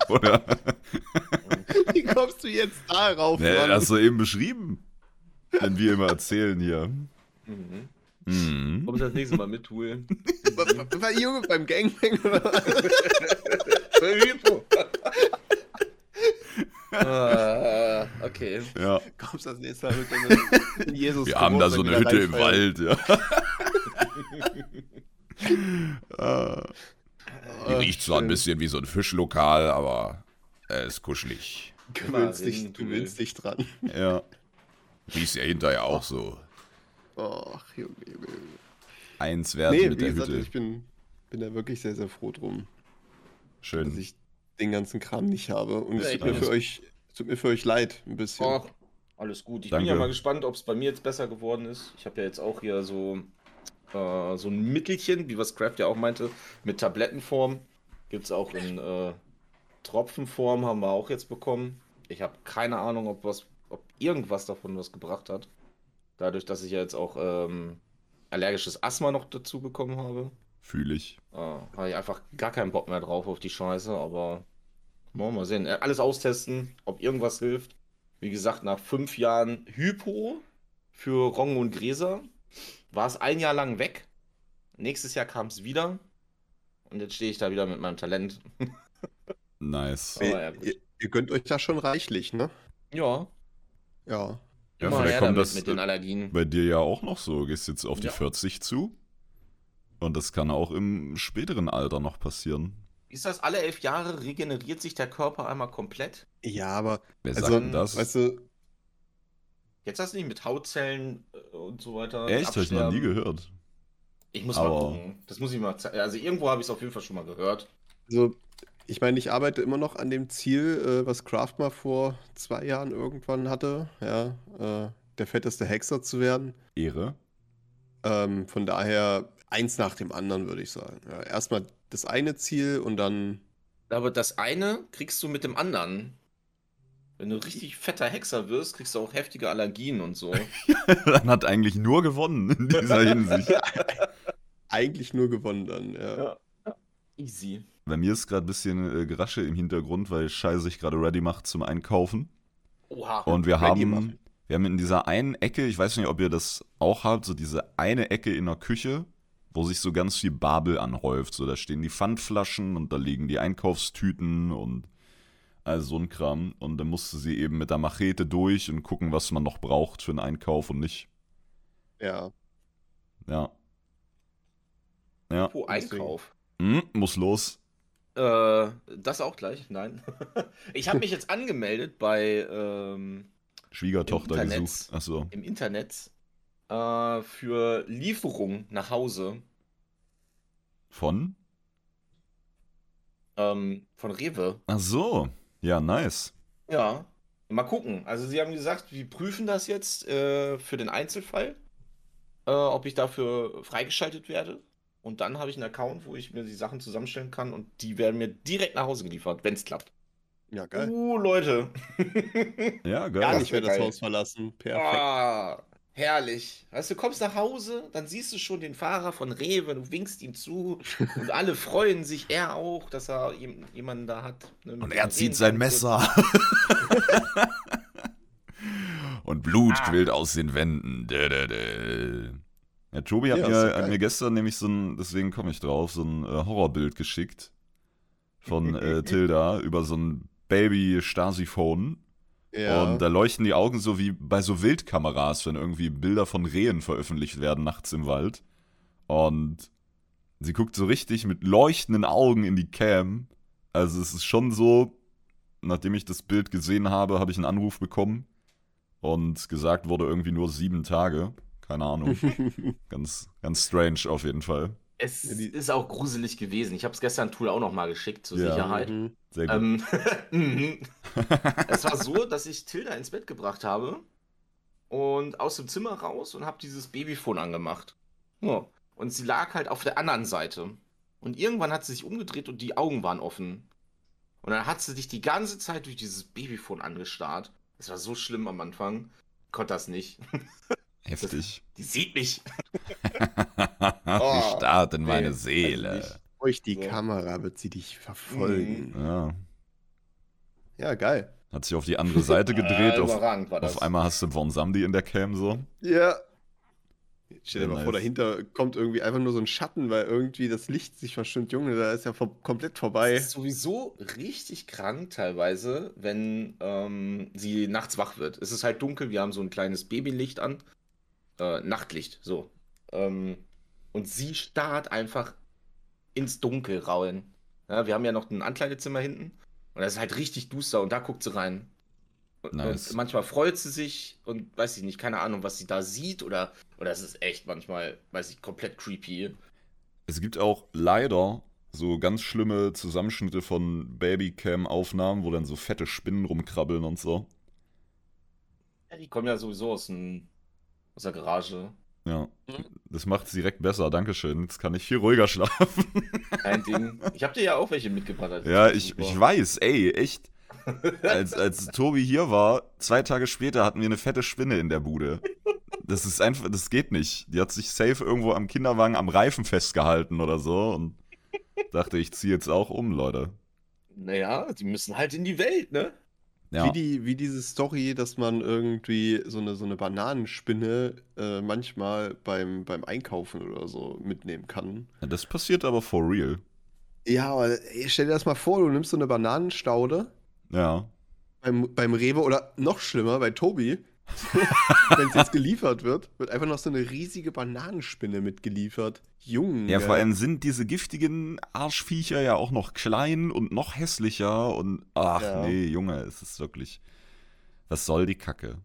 Oder? Wie kommst du jetzt darauf, Nee, Mann? hast du eben beschrieben. Wenn wir immer erzählen hier. Mhm. Mhm. Komm ich das nächste Mal mit, Tool. War Junge beim Gangbang oder was? Ah, okay. Ja. Kommst das nächste Mal mit einem Jesus Wir haben da so eine Hütte im Wald, ja. Äh, Die riecht zwar ein bisschen wie so ein Fischlokal, aber er ist kuschelig. Gewöhnst dich, gewöhnst dich dran. Ja. Riecht ja hinterher auch so. Ach, Junge, Junge, Junge. Eins wert Nee, mit wie der gesagt, Hütte. ich bin, bin da wirklich sehr, sehr froh drum, dass Schön. ich den ganzen Kram nicht habe. Und es tut mir für euch, es tut mir für euch leid, ein bisschen. Ach, alles gut. Ich Danke. bin ja mal gespannt, ob es bei mir jetzt besser geworden ist. Ich habe ja jetzt auch hier so, äh, so ein Mittelchen, wie was Craft ja auch meinte, mit Tablettenform. Gibt es auch in äh, Tropfenform, haben wir auch jetzt bekommen. Ich habe keine Ahnung, ob, was, ob irgendwas davon was gebracht hat. Dadurch, dass ich ja jetzt auch ähm, allergisches Asthma noch dazu bekommen habe. Fühle ich. Äh, habe ich einfach gar keinen Bock mehr drauf auf die Scheiße, aber wollen wir mal sehen. Äh, Alles austesten, ob irgendwas hilft. Wie gesagt, nach fünf Jahren Hypo für Roggen und Gräser war es ein Jahr lang weg. Nächstes Jahr kam es wieder. Und jetzt stehe ich da wieder mit meinem Talent. Nice. Aber ja, ihr, gut. ihr, ihr gönnt euch da schon reichlich, ne? Ja, Ja. Ja, immer vielleicht kommt das mit den äh, Allergien. bei dir ja auch noch so. Du gehst jetzt auf die Ja. 40 zu. Und das kann auch im späteren Alter noch passieren. Ist das alle elf Jahre regeneriert sich der Körper einmal komplett? Ja, aber, Wer also, sagt denn das? weißt du, Jetzt hast du nicht mit Hautzellen äh, und so weiter. Echt? Hab ich noch nie gehört. Ich muss Aber- mal gucken. Das muss ich mal zeigen. Also irgendwo habe ich es auf jeden Fall schon mal gehört. also, ich meine, ich arbeite immer noch an dem Ziel, äh, was Kraft mal vor zwei Jahren irgendwann hatte, ja, äh, der fetteste Hexer zu werden. Ehre. Ähm, von daher eins nach dem anderen, würde ich sagen. Ja, erstmal das eine Ziel und dann, Aber das eine kriegst du mit dem anderen. Wenn du richtig fetter Hexer wirst, kriegst du auch heftige Allergien und so. Dann hat eigentlich nur gewonnen in dieser Hinsicht. eigentlich nur gewonnen dann, ja. Ja. Easy. Bei mir ist gerade ein bisschen äh, Gerasche im Hintergrund, weil Schei sich gerade ready macht zum Einkaufen. Oha. Und wir haben, machen. wir haben in dieser einen Ecke, ich weiß nicht, ob ihr das auch habt, so diese eine Ecke in der Küche, wo sich so ganz viel Babel anhäuft. So, da stehen die Pfandflaschen und da liegen die Einkaufstüten und all so ein Kram. Und dann musste sie eben mit der Machete durch und gucken, was man noch braucht für einen Einkauf und nicht. Ja. Ja. Ja. Pro Einkauf. Hm, muss los. Äh, das auch gleich? Nein. ich habe mich jetzt angemeldet bei ähm, Schwiegertochter Im Internet. gesucht. Achso. im Internet äh, für Lieferung nach Hause Von? ähm, von Rewe. Ach so. Ja, nice. Ja. Mal gucken. Also sie haben gesagt, wir prüfen das jetzt äh, für den Einzelfall, äh, ob ich dafür freigeschaltet werde. Und dann habe ich einen Account, wo ich mir die Sachen zusammenstellen kann und die werden mir direkt nach Hause geliefert, wenn es klappt. Ja, geil. Uh, Leute. Ja, geil. Gar nicht mehr das. Haus verlassen. Perfekt. Ah, herrlich. Weißt du, du kommst nach Hause, dann siehst du schon den Fahrer von Rewe, du winkst ihm zu und alle freuen sich, er auch, dass er jem- jemanden da hat. ne, Und er zieht sein. Messer. Und Blut Ah. quillt aus den Wänden. Dä, dä, dä. Ja, Tobi hat, Ja, mir, hat mir gestern nämlich so ein, deswegen komme ich drauf, so ein äh, Horrorbild geschickt von äh, Tilda über so ein Baby-Stasi-Phone. Ja. Und da leuchten die Augen so wie bei so Wildkameras, wenn irgendwie Bilder von Rehen veröffentlicht werden nachts im Wald. Und sie guckt so richtig mit leuchtenden Augen in die Cam. Also es ist schon so, nachdem ich das Bild gesehen habe, habe ich einen Anruf bekommen und gesagt wurde irgendwie nur sieben Tage. Keine Ahnung. ganz, ganz strange auf jeden Fall. Es Ja, die- ist auch gruselig gewesen. Ich habe es gestern Tool auch noch mal geschickt zur Ja. Sicherheit. Mhm. Sehr gut. Ähm, es war so, dass ich Tilda ins Bett gebracht habe und aus dem Zimmer raus und habe dieses Babyphone angemacht. Ja. Und sie lag halt auf der anderen Seite. Und irgendwann hat sie sich umgedreht und die Augen waren offen. Und dann hat sie sich die ganze Zeit durch dieses Babyphone angestarrt. Das war so schlimm am Anfang. Ich konnte das nicht. Heftig. Die sieht mich. Die starrt in meine Seele. also. Durch die So. Kamera wird sie dich verfolgen. Ja. Ja, geil. Hat sich auf die andere Seite gedreht. Ah, auf, überragend war das. auf einmal hast du Von Samdi in der Cam so. Ja. Stell dir Ja, mal vor, dahinter kommt irgendwie einfach nur so ein Schatten, weil irgendwie das Licht sich verschwimmt. Junge, da ist ja vor komplett Es vorbei. ist sowieso richtig krank teilweise, wenn ähm, sie nachts wach wird. Es ist halt dunkel, wir haben so ein kleines Babylicht an. Äh, Nachtlicht, so. Ähm, und sie starrt einfach ins Dunkel rauen. Ja, wir haben ja noch ein Ankleidezimmer hinten. Und das ist halt richtig duster und da guckt sie rein. Und, Nice. und manchmal freut sie sich und weiß ich nicht, keine Ahnung, was sie da sieht oder, oder es ist echt manchmal, weiß ich, komplett creepy. Es gibt auch leider so ganz schlimme Zusammenschnitte von Babycam-Aufnahmen, wo dann so fette Spinnen rumkrabbeln und so. Ja, die kommen ja sowieso aus, dem, aus der Garage. Ja. Mhm. Das macht es direkt besser, Dankeschön. Jetzt kann ich viel ruhiger schlafen. Kein Ding. Ich habe dir ja auch welche mitgebracht. also Ja, ich, ich weiß, ey, echt. Als, als Tobi hier war, zwei Tage später hatten wir eine fette Spinne in der Bude. Das ist einfach, das geht nicht. Die hat sich safe irgendwo am Kinderwagen am Reifen festgehalten oder so und dachte, ich ziehe jetzt auch um, Leute. Naja, die müssen halt in die Welt, ne? Ja, Wie, die, wie diese Story, dass man irgendwie so eine, so eine Bananenspinne äh, manchmal beim, beim Einkaufen oder so mitnehmen kann. das passiert aber for real. Ja, aber ey, stell dir das mal vor, du nimmst so eine Bananenstaude Ja. beim, beim Rewe oder noch schlimmer, bei Tobi, wenn es jetzt geliefert wird, wird einfach noch so eine riesige Bananenspinne mitgeliefert. Junge. Ja, vor allem sind diese giftigen Arschviecher ja auch noch klein und noch hässlicher und ach Ja. nee, Junge, es ist wirklich. Was soll die Kacke?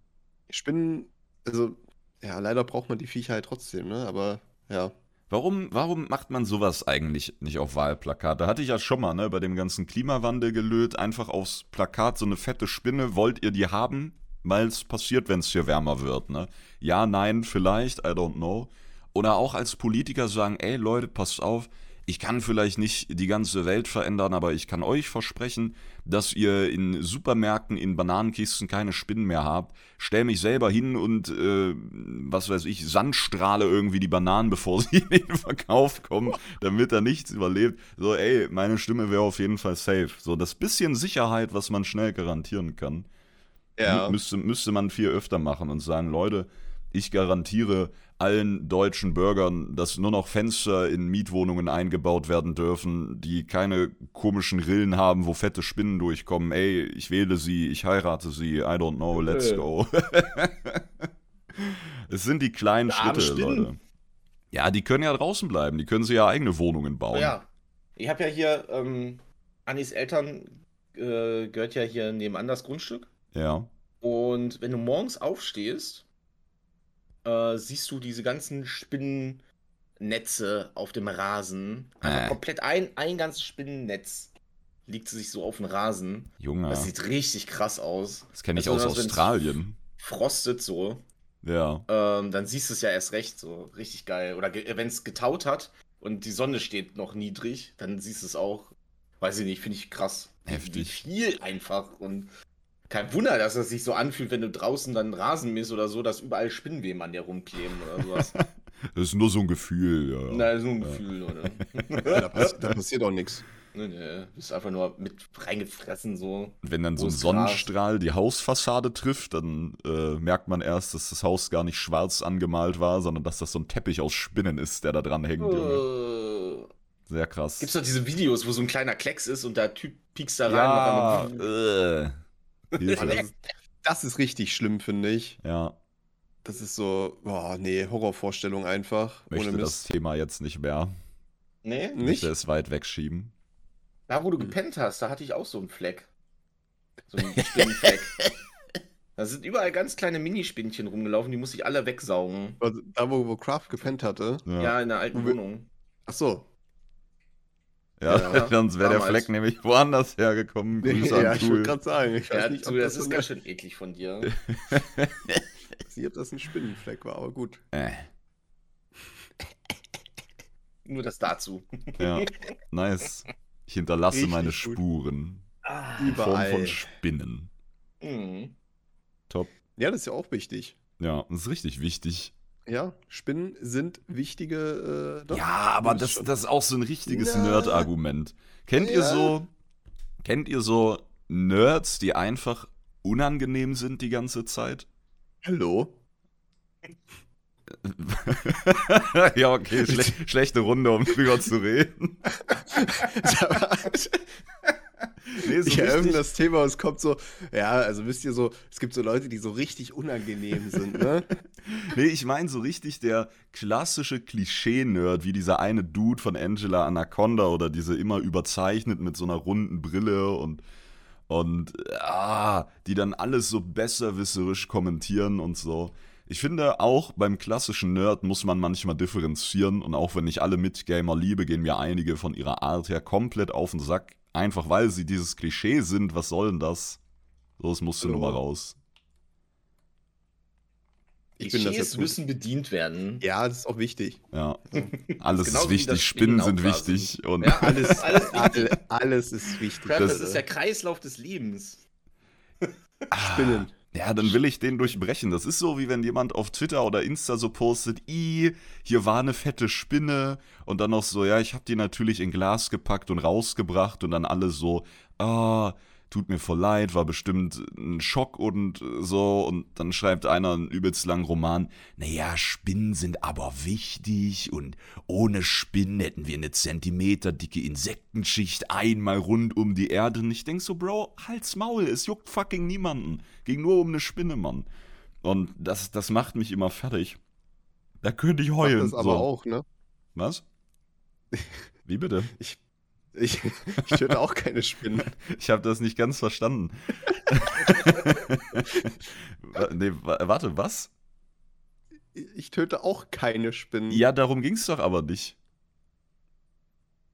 Spinnen, also, ja, leider braucht man die Viecher halt trotzdem, ne? Aber ja. Warum, warum macht man sowas eigentlich nicht auf Wahlplakate? Hatte ich ja schon mal, ne, bei dem ganzen Klimawandel gelöt, einfach aufs Plakat so eine fette Spinne, wollt ihr die haben? Weil es passiert, wenn es hier wärmer wird, ne? Ja, nein, vielleicht, I don't know. Oder auch als Politiker sagen, ey Leute, passt auf, ich kann vielleicht nicht die ganze Welt verändern, aber ich kann euch versprechen, dass ihr in Supermärkten, in Bananenkisten keine Spinnen mehr habt. Stell mich selber hin und, äh, was weiß ich, Sandstrahle irgendwie die Bananen, bevor sie in den Verkauf kommen, damit da nichts überlebt. So, ey, meine Stimme wäre auf jeden Fall safe. So, das bisschen Sicherheit, was man schnell garantieren kann, Ja. mü- müsste, müsste man viel öfter machen und sagen, Leute, ich garantiere allen deutschen Bürgern, dass nur noch Fenster in Mietwohnungen eingebaut werden dürfen, die keine komischen Rillen haben, wo fette Spinnen durchkommen. Ey, ich wähle sie, ich heirate sie, I don't know, let's go. es sind die kleinen Die Schritte, Spinnen. Leute. Ja, die können ja draußen bleiben, die können sich ja eigene Wohnungen bauen. Ja. Ich habe ja hier, ähm, Annis Eltern äh, gehört ja hier nebenan das Grundstück. Ja. Und wenn du morgens aufstehst, äh, siehst du diese ganzen Spinnennetze auf dem Rasen. Äh. komplett ein, ein ganzes Spinnennetz liegt sich so auf dem Rasen. Junge, Das sieht richtig krass aus. das kenne ich Also, aus Australien. Frostet so. Ja. Ähm, dann siehst du es ja erst recht so. Richtig geil. Oder wenn es getaut hat und die Sonne steht noch niedrig, dann siehst du es auch. Weiß ich nicht, finde ich krass. Heftig. Wie viel einfach. Und kein Wunder, dass es sich so anfühlt, wenn du draußen dann Rasen misst oder so, dass überall Spinnweben an dir rumkleben oder sowas. Das ist nur so ein Gefühl, ja. Na, so ein Ja. Gefühl, oder? da, pass da passiert auch nichts. nee, nee, bist einfach nur mit reingefressen so. Wenn dann so ein Sonnenstrahl die Hausfassade trifft, dann äh, merkt man erst, dass das Haus gar nicht schwarz angemalt war, sondern dass das so ein Teppich aus Spinnen ist, der da dran hängt. Äh, Sehr krass. Gibt's doch diese Videos, wo so ein kleiner Klecks ist und der Typ piekst da rein. ja, und einmal- äh. Das ist, das ist richtig schlimm, finde ich. ja, Das ist so, boah, nee, Horrorvorstellung einfach. möchte das. Thema jetzt nicht mehr. Nee? Nicht? Möchte es weit wegschieben. Da, wo du gepennt hast, da hatte ich auch so einen Fleck. So einen Spinnenfleck. da sind überall ganz kleine Minispinnchen rumgelaufen, die muss ich alle wegsaugen. Also, Da, wo, wo Kraft gepennt hatte. Ja, in der alten Wo Wohnung. Ach so. Ja, Ja, sonst wäre der. Fleck nämlich woanders hergekommen. Grüße ja, ich wollte gerade sagen. Ich weiß Ja, nicht, du, das das, ist ganz schön eklig von dir. nicht, ob das ein Spinnenfleck war, aber gut. Äh, Nur das dazu. ja, nice. Ich hinterlasse Richtig meine. Spuren. In Form Überall. von Spinnen. Mhm. Top. Ja, das ist ja auch wichtig. Ja, das ist richtig wichtig. Ja, Spinnen sind wichtige. Äh, Ja, aber das das, schon. das ist auch so ein richtiges. Nerd-Argument. Kennt ihr Ja. so, kennt ihr so Nerds, die einfach unangenehm sind die ganze Zeit? Hallo? ja, okay, schle schlechte Runde, um drüber zu reden. nee, so ich eröffne das Thema und es kommt so, ja, also wisst ihr so, es gibt so Leute, die so richtig unangenehm sind, ne? nee, ich meine so richtig der klassische Klischee-Nerd, wie dieser eine Dude von Angela Anaconda oder diese immer überzeichnet mit so einer runden Brille und und ah, die dann alles so besserwisserisch kommentieren und so. Ich finde, auch beim klassischen Nerd muss man manchmal differenzieren und auch wenn ich alle Mitgamer liebe, gehen mir einige von ihrer Art her komplett auf den Sack. Einfach weil sie dieses Klischee sind, was soll denn das? So, das musste nur mal raus. Ich Klischees das müssen bedient werden. Ja, das ist auch wichtig. Ja, alles ist wichtig. Spinnen sind wichtig. Und ja, alles, alles, alles, alles ist wichtig. Crap, das, das, ist der Kreislauf des Lebens. Spinnen. Ja, dann will ich den durchbrechen. Das ist so, wie wenn jemand auf Twitter oder Insta so postet, i, hier war eine fette Spinne und dann noch so, ja, ich habe die natürlich in Glas gepackt und rausgebracht und dann alle so, ah, tut mir voll leid, war bestimmt ein Schock und so. Und dann schreibt einer einen übelst langen Roman, naja, Spinnen sind aber wichtig und ohne Spinnen hätten wir eine zentimeterdicke Insektenschicht einmal rund um die Erde. Und ich denk so, Bro, halt's Maul, es juckt fucking niemanden. Ging nur um eine Spinne, Mann. Und das, das macht mich immer fertig. Da könnte ich heulen. Das aber so. auch, ne? Was? Wie bitte? Ich ich, ich töte auch keine Spinnen. Ich habe das nicht ganz verstanden. nee, warte, was? Ich töte auch keine Spinnen. Ja, darum ging es doch aber nicht.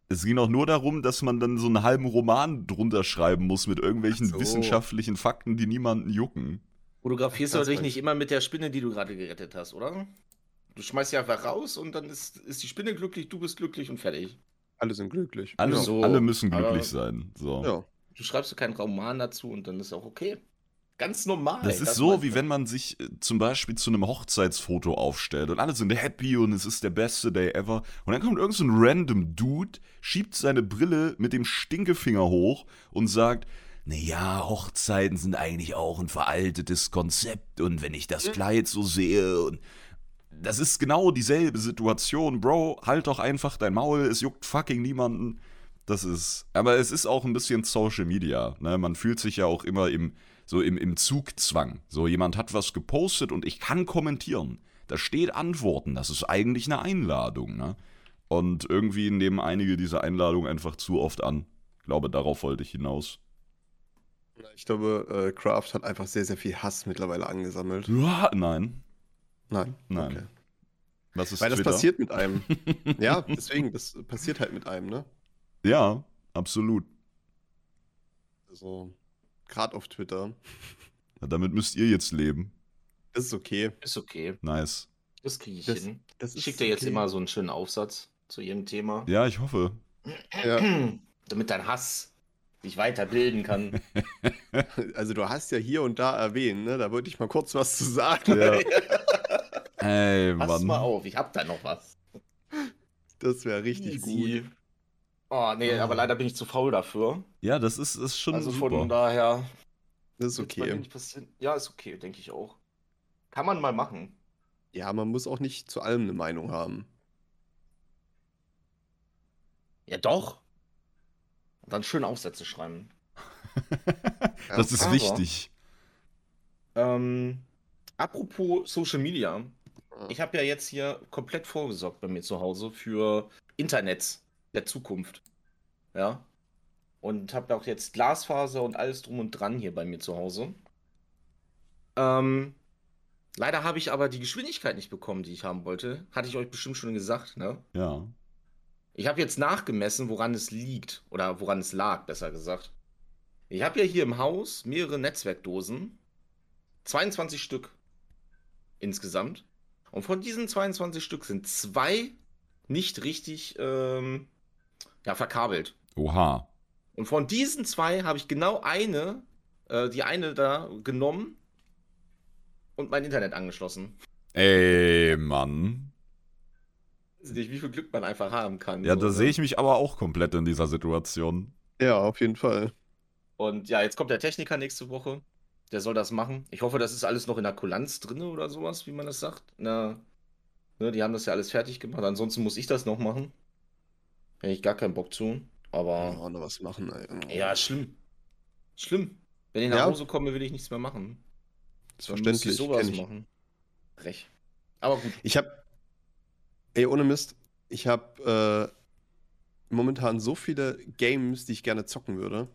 Es ging auch nur darum, dass man dann so einen halben Roman drunter schreiben muss mit irgendwelchen so. wissenschaftlichen Fakten, die niemanden jucken. Fotografierst du dich nicht immer mit der Spinne, die du gerade gerettet hast, oder? Du schmeißt sie einfach raus und dann ist, ist die Spinne glücklich, du bist glücklich und fertig. Alle sind glücklich. Alle, so, alle müssen glücklich sein. So. Ja. Du schreibst keinen Roman dazu und dann ist auch okay. Ganz normal. Das ist so, wie wenn man sich äh, zum Beispiel zu einem Hochzeitsfoto aufstellt und alle sind happy und es ist der beste Day ever. Und dann kommt irgend so ein random Dude, schiebt seine Brille mit dem Stinkefinger hoch und sagt, naja, Hochzeiten sind eigentlich auch ein veraltetes Konzept und wenn ich das hm. Kleid so sehe und das ist genau dieselbe Situation. Bro, halt doch einfach dein Maul, es juckt fucking niemanden. Das ist. Aber es ist auch ein bisschen Social Media. Ne? Man fühlt sich ja auch immer im, so im, im Zugzwang. So, jemand hat was gepostet und ich kann kommentieren. Da steht Antworten. Das ist eigentlich eine Einladung. Ne? Und irgendwie nehmen einige diese Einladung einfach zu oft an. Ich glaube, darauf wollte ich hinaus. Ich glaube, äh, Kraft hat einfach sehr, sehr viel Hass mittlerweile angesammelt. Ja, nein. Nein. Nein. Okay. Was ist Weil Twitter? das passiert mit einem. ja, deswegen, das passiert halt mit einem, ne? Ja, absolut. Also, gerade auf Twitter. Ja, damit müsst ihr jetzt leben. Das ist okay. Ist okay. Nice. Das kriege ich das, hin. Das ich schicke dir jetzt immer so einen schönen Aufsatz zu jedem Thema. Ja, ich hoffe. Ja. Damit dein Hass sich weiterbilden kann. Also du hast ja hier und da erwähnt, ne? Da wollte ich mal kurz was zu sagen. Ja. Ey, Mann. Pass mal auf, ich hab da noch was. Das wäre richtig Easy. gut. Oh, nee, aber leider bin ich zu faul dafür. Ja, das ist, ist schon also super. von daher. Das ist okay. Ja, ist okay, denke ich auch. Kann man mal machen. Ja, man muss auch nicht zu allem eine Meinung haben. Ja, doch. Und dann schön Aufsätze schreiben. das ist aber, wichtig. Ähm, apropos Social Media. Ich habe ja jetzt hier komplett vorgesorgt bei mir zu Hause für Internet der Zukunft. Ja. Und habe auch jetzt Glasfaser und alles drum und dran hier bei mir zu Hause. Ähm, leider habe ich aber die Geschwindigkeit nicht bekommen, die ich haben wollte. Hatte ich euch bestimmt schon gesagt, ne? Ja. Ich habe jetzt nachgemessen, woran es liegt. Oder woran es lag, besser gesagt. Ich habe ja hier im Haus mehrere Netzwerkdosen. 22 Stück insgesamt. Und von diesen 22 Stück sind zwei nicht richtig ähm, ja, verkabelt. Oha. Und von diesen zwei habe ich genau eine, äh, die eine da genommen und mein Internet angeschlossen. Ey, Mann nicht, wie viel Glück man einfach haben kann. Ja, so, da ne? sehe ich mich aber auch komplett in dieser Situation. Ja, auf jeden Fall. Und ja, jetzt kommt der Techniker nächste Woche. Der soll das machen. Ich hoffe, das ist alles noch in der Kulanz drin oder sowas, wie man das sagt. Na, Ne, die haben das ja alles fertig gemacht. Ansonsten muss ich das noch machen. Hätte ich gar keinen Bock zu. Aber Oh, noch was machen, ey. ja, schlimm. Schlimm. Wenn ich nach Ja. Hause komme, will ich nichts mehr machen. ist Dann verständlich. ich sowas ich. machen. Frech. Aber gut. Ich habe, ey, ohne Mist, ich habe äh, momentan so viele Games, die ich gerne zocken würde.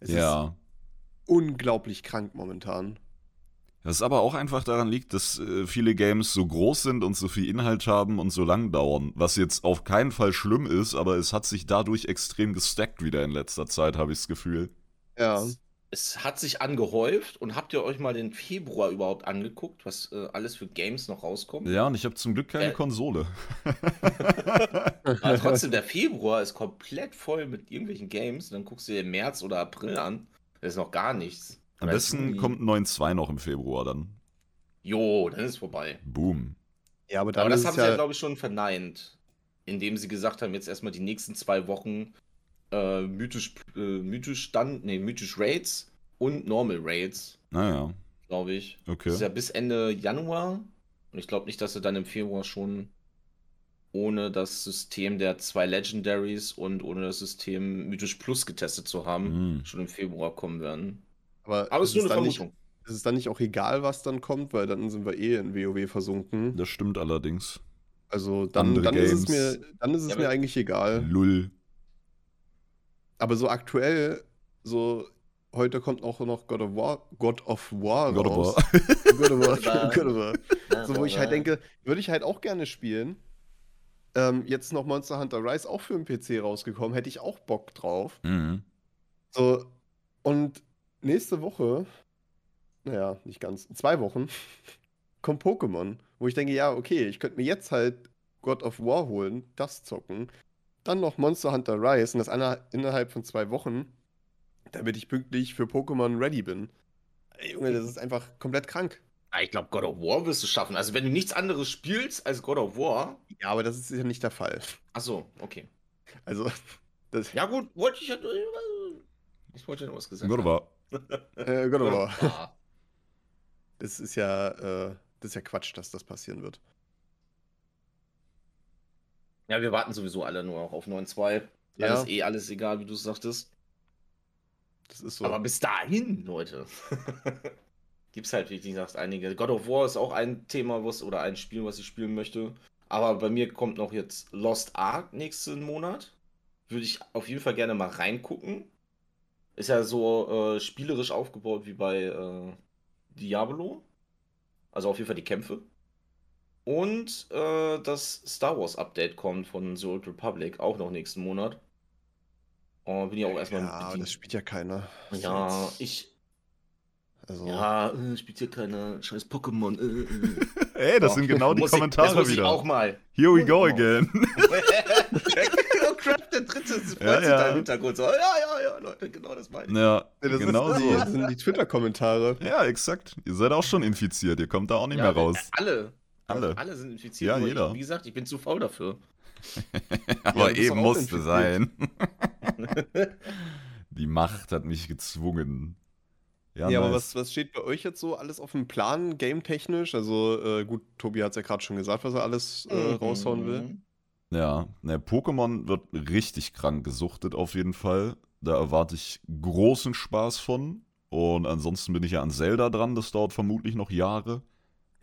Es ist ja. Unglaublich krank momentan. Was aber auch einfach daran liegt, dass äh, viele Games so groß sind und so viel Inhalt haben und so lang dauern. Was jetzt auf keinen Fall schlimm ist, aber es hat sich dadurch extrem gestackt wieder in letzter Zeit, habe ich das Gefühl. Ja. Es, es hat sich angehäuft und habt ihr euch mal den Februar überhaupt angeguckt, was äh, alles für Games noch rauskommt? Ja, und ich habe zum Glück keine Äh. Konsole. Aber trotzdem, der Februar ist komplett voll mit irgendwelchen Games. Dann guckst du dir März oder April an. Da ist noch gar nichts. Am besten kommt 9.2 noch im Februar dann. Jo, dann ist vorbei. Boom. Ja, aber Aber das haben es sie ja, ja, glaube ich, schon verneint. Indem sie gesagt haben, jetzt erstmal die nächsten zwei Wochen äh, mythisch, äh, mythisch dann, nee, mythisch Raids und Normal Raids, Naja, glaube ich. okay. Das ist ja bis Ende Januar. Und ich glaube nicht, dass sie dann im Februar schon ohne das System der zwei Legendaries und ohne das System Mythisch Plus getestet zu haben, Hm. schon im Februar kommen werden. aber, Aber es ist nur eine dann nicht, Vermutung. ist es dann nicht auch egal, was dann kommt, weil dann sind wir eh in WoW versunken. Das stimmt allerdings. Also dann, dann ist es mir, dann ist es Ja, mir eigentlich egal. Lull. Aber so aktuell, so heute kommt auch noch God of War, God of War God of raus. War. God of. War. God of War. So, wo ich halt denke, würde ich halt auch gerne spielen. Ähm, jetzt noch Monster Hunter Rise auch für den PC rausgekommen, hätte ich auch Bock drauf. Mhm. So, und nächste Woche, naja, nicht ganz, zwei Wochen, kommt Pokémon, wo ich denke, ja, okay, ich könnte mir jetzt halt God of War holen, das zocken, dann noch Monster Hunter Rise und das innerhalb von zwei Wochen, damit ich pünktlich für Pokémon ready bin. Junge, das ist einfach komplett krank. Ah, Ich glaube, God of War wirst du schaffen. Also, wenn du nichts anderes spielst als God of War. Ja, aber das ist ja nicht der Fall. Achso, okay. Also, das, Ja, gut, wollte ich ja. Ich wollte ja noch was gesagt. God of War. äh, God of War. Das ist ja, äh, das ist ja Quatsch, dass das passieren wird. Ja, wir warten sowieso alle nur noch auf 9.2. Ja. Ja. ist eh alles egal, wie du es sagtest. Das ist so. Aber bis dahin, Leute. Gibt's halt, wie gesagt, einige. God of War ist auch ein Thema, was oder ein Spiel, was ich spielen möchte. Aber bei mir kommt noch jetzt Lost Ark nächsten Monat. Würde ich auf jeden Fall gerne mal reingucken. Ist ja so äh, spielerisch aufgebaut wie bei äh, Diablo. Also auf jeden Fall die Kämpfe. Und äh, das Star Wars Update kommt von The Old Republic auch noch nächsten Monat. Oh, bin ich auch erstmal ja, das spielt ja keiner. Ja, ich. Also, Ja, äh, spielt hier keiner scheiß Pokémon. Äh, äh. Ey, das Oh, sind genau die muss ich- Kommentare das muss ich wieder. auch mal. Here we go Oh. again. oh crap, der dritte freut Ja, sich ja. da im Hintergrund. So, ja, ja, ja, Leute, genau das meine ich. Ja, das, genau ist, so. das sind die Twitter-Kommentare. Ja, exakt. Ihr seid auch schon infiziert. Ihr kommt da auch nicht Ja, mehr raus. Alle. Alle. Alle sind infiziert. Ja, jeder. Ich, wie gesagt, ich bin zu faul dafür. Aber eben auch musste sein. Die Macht hat mich gezwungen. Ja, Ja, aber nice. was, was steht bei euch jetzt so alles auf dem Plan, game-technisch? Also, äh, gut, Tobi hat es ja gerade schon gesagt, was er alles äh, Mhm. raushauen will. Ja, ne, Pokémon wird richtig krank gesuchtet auf jeden Fall. Da erwarte ich großen Spaß von. Und ansonsten bin ich ja an Zelda dran. Das dauert vermutlich noch Jahre.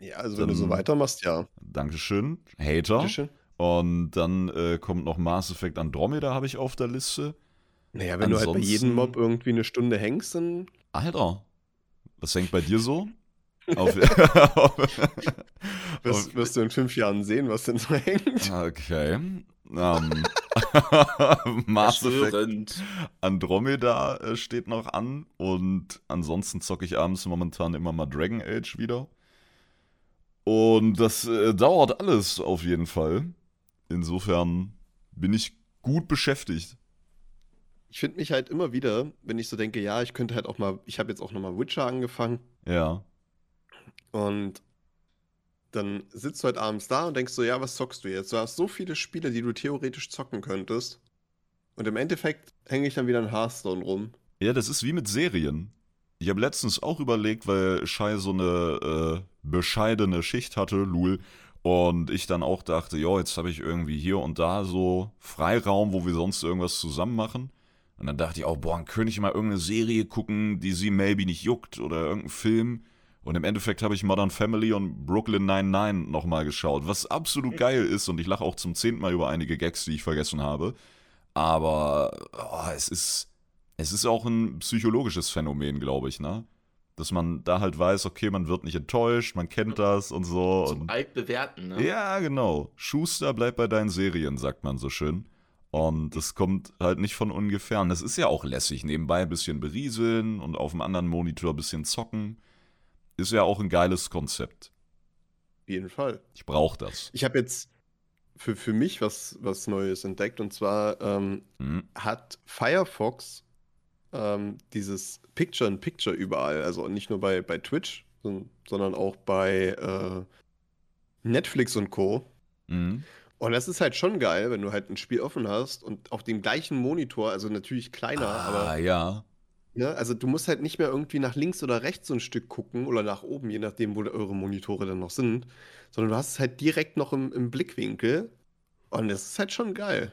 Ja, also wenn du so Dann- weitermachst, ja. Dankeschön. Hater. Bitteschön. Und dann äh, kommt noch Mass Effect Andromeda, habe ich auf der Liste. Naja, wenn du halt bei jedem Ansonsten- Mob irgendwie eine Stunde hängst, dann Alter, was hängt bei dir so? auf, wirst, wirst du in fünf Jahren sehen, was denn so hängt. Okay. Ähm, Mass Effect. Andromeda äh, steht noch an und ansonsten zocke ich abends momentan immer mal Dragon Age wieder. Und das äh, dauert alles auf jeden Fall. Insofern bin ich gut beschäftigt. Ich finde mich halt immer wieder, wenn ich so denke, ja, ich könnte halt auch mal, ich habe jetzt auch nochmal Witcher angefangen Ja. und dann sitzt du halt abends da und denkst so, ja, was zockst du jetzt? Du hast so viele Spiele, die du theoretisch zocken könntest. Und im Endeffekt hänge ich dann wieder in Hearthstone rum. Ja, das ist wie mit Serien. Ich habe letztens auch überlegt, weil Shai so eine äh, bescheidene Schicht hatte, Lul, Und ich dann auch dachte, jo, jetzt habe ich irgendwie hier und da so Freiraum, wo wir sonst irgendwas zusammen machen. Und dann dachte ich auch, boah, dann könnte ich mal irgendeine Serie gucken, die sie maybe nicht juckt oder irgendeinen Film. Und im Endeffekt habe ich Modern Family und Brooklyn 99 nochmal geschaut, was absolut geil ist. Und ich lache auch zum zehnten Mal über einige Gags, die ich vergessen habe. Aber oh, es ist, es ist auch ein psychologisches Phänomen, glaube ich, ne? Dass man da halt weiß, okay, man wird nicht enttäuscht, man kennt das und so. Zum Und alt bewerten, ne? ja, genau. Schuster, bleib bei deinen Serien, sagt man so schön. Und das kommt halt nicht von ungefähr. Und das ist ja auch lässig. Nebenbei ein bisschen berieseln und auf dem anderen Monitor ein bisschen zocken. Ist ja auch ein geiles Konzept. Auf jeden Fall. Ich brauche das. Ich habe jetzt für, für mich was, was Neues entdeckt und zwar ähm, Hm. hat Firefox ähm, dieses Picture-in-Picture überall, also nicht nur bei, bei Twitch, son- sondern auch bei äh, Netflix und Co. Mhm. Und das ist halt schon geil, wenn du halt ein Spiel offen hast und auf dem gleichen Monitor, also natürlich kleiner, Ah, aber ja. ne, also du musst halt nicht mehr irgendwie nach links oder rechts so ein Stück gucken oder nach oben, je nachdem, wo eure Monitore dann noch sind, sondern du hast es halt direkt noch im, im Blickwinkel und das ist halt schon geil.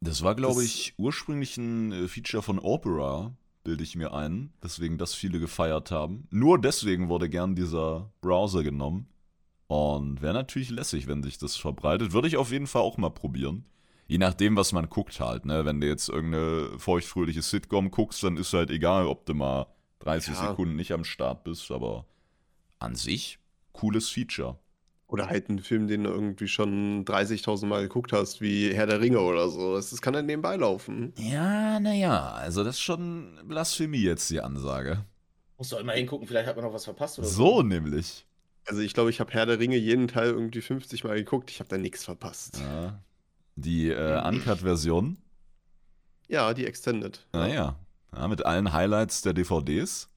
Das war, glaube ich, ursprünglich ein äh, Feature von Opera, bilde ich mir ein. Deswegen das viele gefeiert haben. Nur deswegen wurde gern dieser Browser genommen. Und wäre natürlich lässig, wenn sich das verbreitet. Würde ich auf jeden Fall auch mal probieren. Je nachdem, was man guckt halt, ne? Wenn du jetzt irgendeine feuchtfröhliche Sitcom guckst, dann ist halt egal, ob du mal 30 Ja. Sekunden nicht am Start bist, aber an sich cooles Feature. Oder halt einen Film, den du irgendwie schon 30.000 Mal geguckt hast, wie Herr der Ringe oder so. Das, das kann dann nebenbei laufen. Ja, naja, also das ist schon Blasphemie jetzt die Ansage. Musst du auch immer hingucken, vielleicht hat man noch was verpasst oder So nämlich. Also ich glaube, ich habe Herr der Ringe jeden Teil irgendwie 50 Mal geguckt. Ich habe da nichts verpasst. Ja. Die äh, Uncut-Version, Ja, die Extended. naja, ja, mit allen Highlights der DVDs.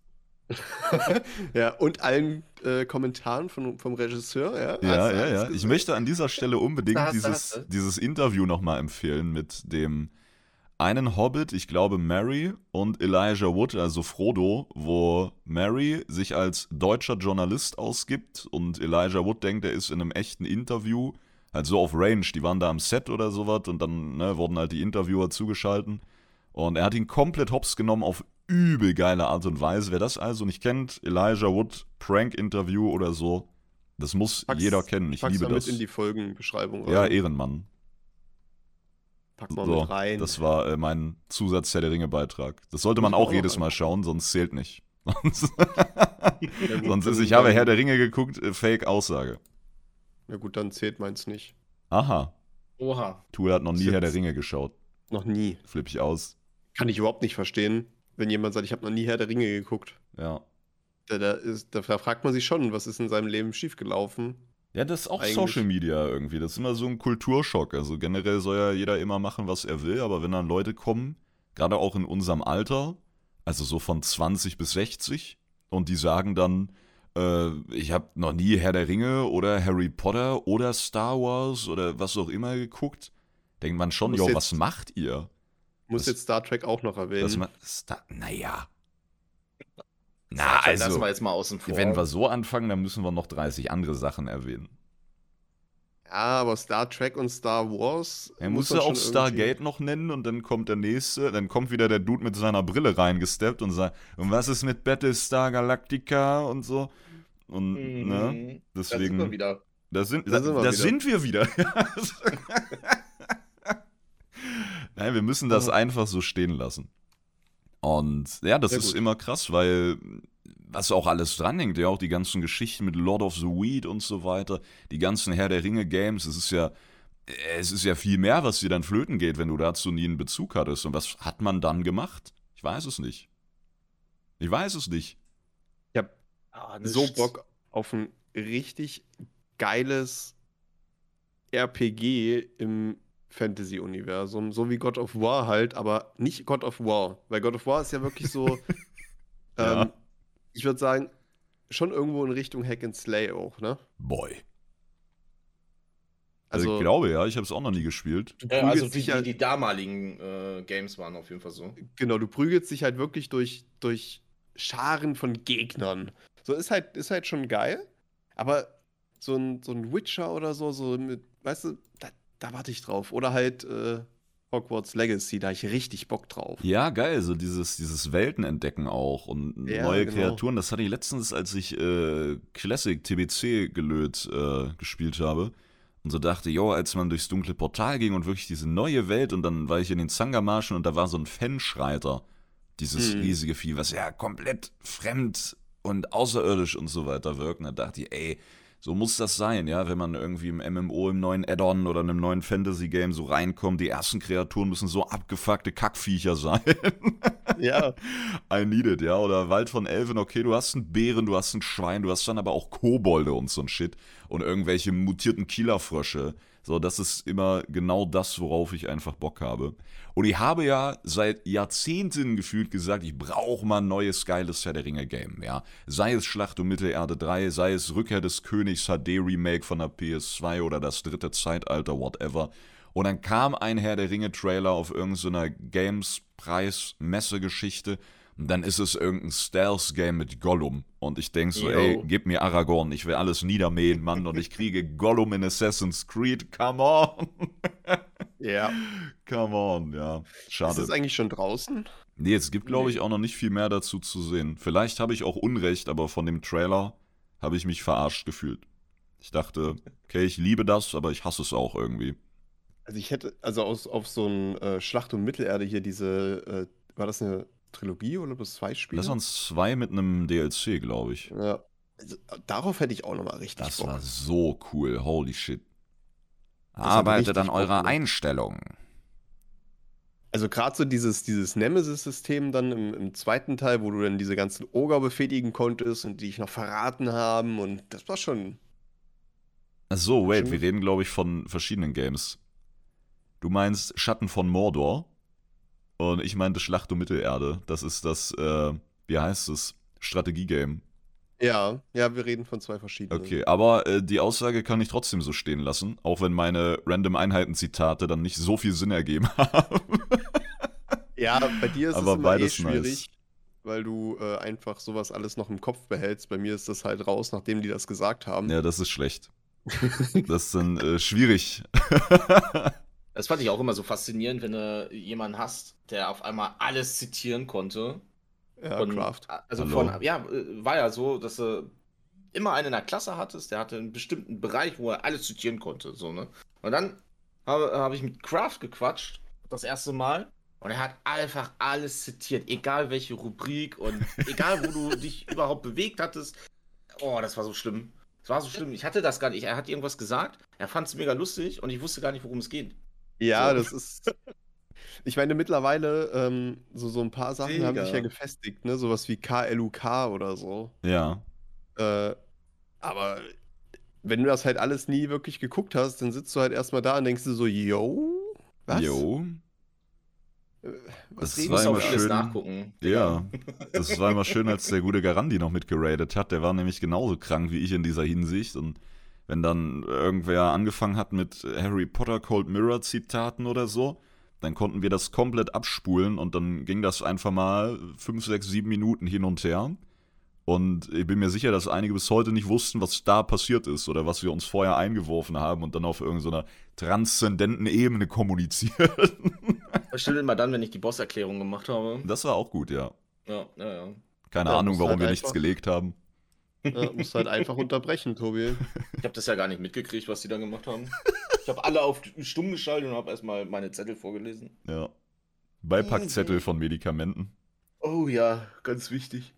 Ja, und allen äh, Kommentaren von, vom Regisseur. Ja, Ja, ja, ja. Ich möchte an dieser Stelle unbedingt dieses, du. dieses Interview nochmal empfehlen mit dem einen Hobbit, ich glaube Mary und Elijah Wood, also Frodo, wo Mary sich als deutscher Journalist ausgibt und Elijah Wood denkt, er ist in einem echten Interview, halt so auf Range, die waren da am Set oder sowas und dann ne, wurden halt die Interviewer zugeschalten und er hat ihn komplett hops genommen auf übel geile Art und Weise. Wer das also nicht kennt, Elijah Wood, Prank-Interview oder so, das muss Pack's- jeder kennen. Ich liebe das. in die Folgenbeschreibung. Ja, rein. Ehrenmann. Pack mal So, mit rein. das war äh, mein Zusatz Herr der Ringe Beitrag. Das sollte man auch auch jedes Mal schauen, sonst zählt nicht. Sonst, ist, ich habe Herr der Ringe geguckt, äh, Fake-Aussage. Na gut, dann zählt meins nicht. Aha, Oha. Tour hat noch nie. Herr der Ringe geschaut. Noch nie. Flipp ich aus. Kann ich überhaupt nicht verstehen, wenn jemand sagt, ich habe noch nie Herr der Ringe geguckt. Ja. Da, da, ist, da fragt man sich schon, was ist in seinem Leben schiefgelaufen. Ja, das ist auch Eigentlich- Social Media irgendwie. Das ist immer so ein Kulturschock. Also generell soll ja jeder immer machen, was er will, aber wenn dann Leute kommen, gerade auch in unserem Alter, also so von 20 bis 60, und die sagen dann, äh, ich habe noch nie Herr der Ringe oder Harry Potter oder Star Wars oder was auch immer geguckt, denkt man schon, jo, was macht ihr? Muss Das- jetzt Star Trek auch noch erwähnen. Das Star naja. Na, Trek lassen also, wir jetzt mal außen vor. wenn wir so anfangen, dann müssen wir noch 30 andere Sachen erwähnen. ja, aber Star Trek und Star Wars. Er muss musste man auch Stargate noch nennen und dann kommt der nächste, dann kommt wieder der Dude mit seiner Brille reingesteppt und sagt, und was ist mit Battlestar Galactica und so. Und, Mhm. ne, Da sind wir deswegen, wieder. da sind, Da da, sind wir da wieder. sind wir wieder. Nein, wir müssen das Oh. einfach so stehen lassen. Und ja, das Sehr ist gut. immer krass, weil was auch alles dranhängt, ja auch die ganzen Geschichten mit Lord of the Weed und so weiter, die ganzen Herr der Ringe Games, es ist ja es ist ja viel mehr, was dir dann flöten geht, wenn du dazu nie einen Bezug hattest. Und was hat man dann gemacht? Ich weiß es nicht. Ich weiß es nicht. Ich habe Ah, so nichts. Bock auf ein richtig geiles RPG im Fantasy-Universum. So wie God of War halt, aber nicht God of War. Weil God of War ist ja wirklich so. Ja. ähm, ich würde sagen, schon irgendwo in Richtung Hack and Slay auch, ne? Boy. Also, Also, ich glaube ja, ich habe es auch noch nie gespielt. du Ja, also die, halt, die, die damaligen äh, Games waren auf jeden Fall so. genau, du prügelst dich halt wirklich durch, durch Scharen von Gegnern. So ist halt, ist halt schon geil, aber so ein, so ein Witcher oder so, so mit, weißt du, da, da warte ich drauf. Oder halt äh, Hogwarts Legacy, da ich richtig Bock drauf. Ja, geil, so dieses, dieses Weltenentdecken auch und Ja, neue genau. Kreaturen. Das hatte ich letztens, als ich äh, Classic TBC gelöt äh, gespielt habe. Und so dachte, jo, als man durchs dunkle Portal ging und wirklich diese neue Welt und dann war ich in den Zangermarschen und da war so ein Fenschreiter. Dieses Mhm. riesige Vieh, was ja komplett fremd und außerirdisch und so weiter wirkt. Und da dachte ich, ey, so muss das sein, ja, wenn man irgendwie im MMO, im neuen Add-on oder einem neuen Fantasy-Game so reinkommt. Die ersten Kreaturen müssen so abgefuckte Kackviecher sein. Ja, I need it, ja. Oder Wald von Elfen, okay, du hast einen Bären, du hast ein Schwein, du hast dann aber auch Kobolde und so ein Shit. Und irgendwelche mutierten Kielerfrösche. So, das ist immer genau das, worauf ich einfach Bock habe. Und ich habe ja seit Jahrzehnten gefühlt gesagt, ich brauche mal ein neues geiles Herr der Ringe Game, ja. Sei es Schlacht um Mittelerde 3, sei es Rückkehr des Königs HD Remake von der PS2 oder das dritte Zeitalter, whatever. Und dann kam ein Herr der Ringe Trailer auf irgendeiner Games Preis Messegeschichte und dann ist es irgendein Stealth Game mit Gollum und ich denk so, Yo. ey, gib mir Aragorn, ich will alles niedermähen, Mann und ich kriege Gollum in Assassin's Creed. Come on. ja. Come on, ja. Ist Schade. es eigentlich schon draußen? Nee, es gibt, glaube ich, auch noch nicht viel mehr dazu zu sehen. Vielleicht habe ich auch Unrecht, aber von dem Trailer habe ich mich verarscht gefühlt. Ich dachte, okay, ich liebe das, aber ich hasse es auch irgendwie. Also ich hätte, also aus, auf so ein äh, Schlacht um Mittelerde hier diese, äh, war das eine Trilogie oder bloß zwei Spiele? Das waren zwei mit einem DLC, glaube ich. ja. Also, darauf hätte ich auch nochmal richtig Das Bock. war so cool, holy shit. hat Arbeitet an Bock eurer gemacht. Einstellung. Also gerade so dieses, dieses Nemesis-System dann im, im zweiten Teil, wo du dann diese ganzen Oger befehligen konntest und die dich noch verraten haben und das war schon. Ach so, wait, Schon wir reden, glaube ich, von verschiedenen Games. Du meinst Schatten von Mordor und ich meinte Schlacht um Mittelerde. Das ist das, äh, wie heißt es? Strategiegame. Ja, ja, wir reden von zwei verschiedenen. Okay, aber äh, die Aussage kann ich trotzdem so stehen lassen, auch wenn meine random Einheiten-Zitate dann nicht so viel Sinn ergeben haben. Ja, bei dir ist Aber es immer eh schwierig, nice. weil du äh, einfach sowas alles noch im Kopf behältst. Bei mir ist das halt raus, nachdem die das gesagt haben. ja, das ist schlecht. Das ist dann äh, schwierig. Das fand ich auch immer so faszinierend, wenn du jemanden hast, der auf einmal alles zitieren konnte. Ja, Von- Craft. Also Hallo. von, ja, äh, war ja so, dass du immer einen in der Klasse hattest, der hatte einen bestimmten Bereich, wo er alles zitieren konnte. So, ne? Und dann habe hab ich mit Kraft gequatscht, das erste Mal. Und er hat einfach alles zitiert, egal welche Rubrik und egal, wo du dich überhaupt bewegt hattest. Oh, das war so schlimm. Das war so schlimm. Ich hatte das gar nicht. Er hat irgendwas gesagt, er fand es mega lustig und ich wusste gar nicht, worum es geht. Ja, So. das ist. Ich meine, mittlerweile, ähm, so, so ein paar Sachen haben sich ja Mega. gefestigt, ne? Sowas wie KLUK oder so. ja. Äh, aber wenn du das halt alles nie wirklich geguckt hast, dann sitzt du halt erstmal da und denkst du so, yo, was? Jo. Äh, Das Was reden war immer schön. nachgucken. Ja, das war immer schön, als der gute Garandi noch mitgeradet hat. Der war nämlich genauso krank wie ich in dieser Hinsicht. Und wenn dann irgendwer angefangen hat mit Harry Potter Cold Mirror Zitaten oder so, dann konnten wir das komplett abspulen und dann ging das einfach mal 5, 6, 7 Minuten hin und her. Und ich bin mir sicher, dass einige bis heute nicht wussten, was da passiert ist oder was wir uns vorher eingeworfen haben und dann auf irgendeiner transzendenten Ebene kommunizieren. Bestimmt immer dann, wenn ich die Bosserklärung gemacht habe. Das war auch gut, ja. Ja, ja, ja. Keine Ja, Ahnung, warum halt wir nichts gelegt haben. Ja, musst halt einfach unterbrechen, Tobi. Ich habe das ja gar nicht mitgekriegt, was die da gemacht haben. Ich habe alle auf stumm geschaltet und habe erstmal meine Zettel vorgelesen. Ja. Beipackzettel von Medikamenten. Oh ja, ganz wichtig.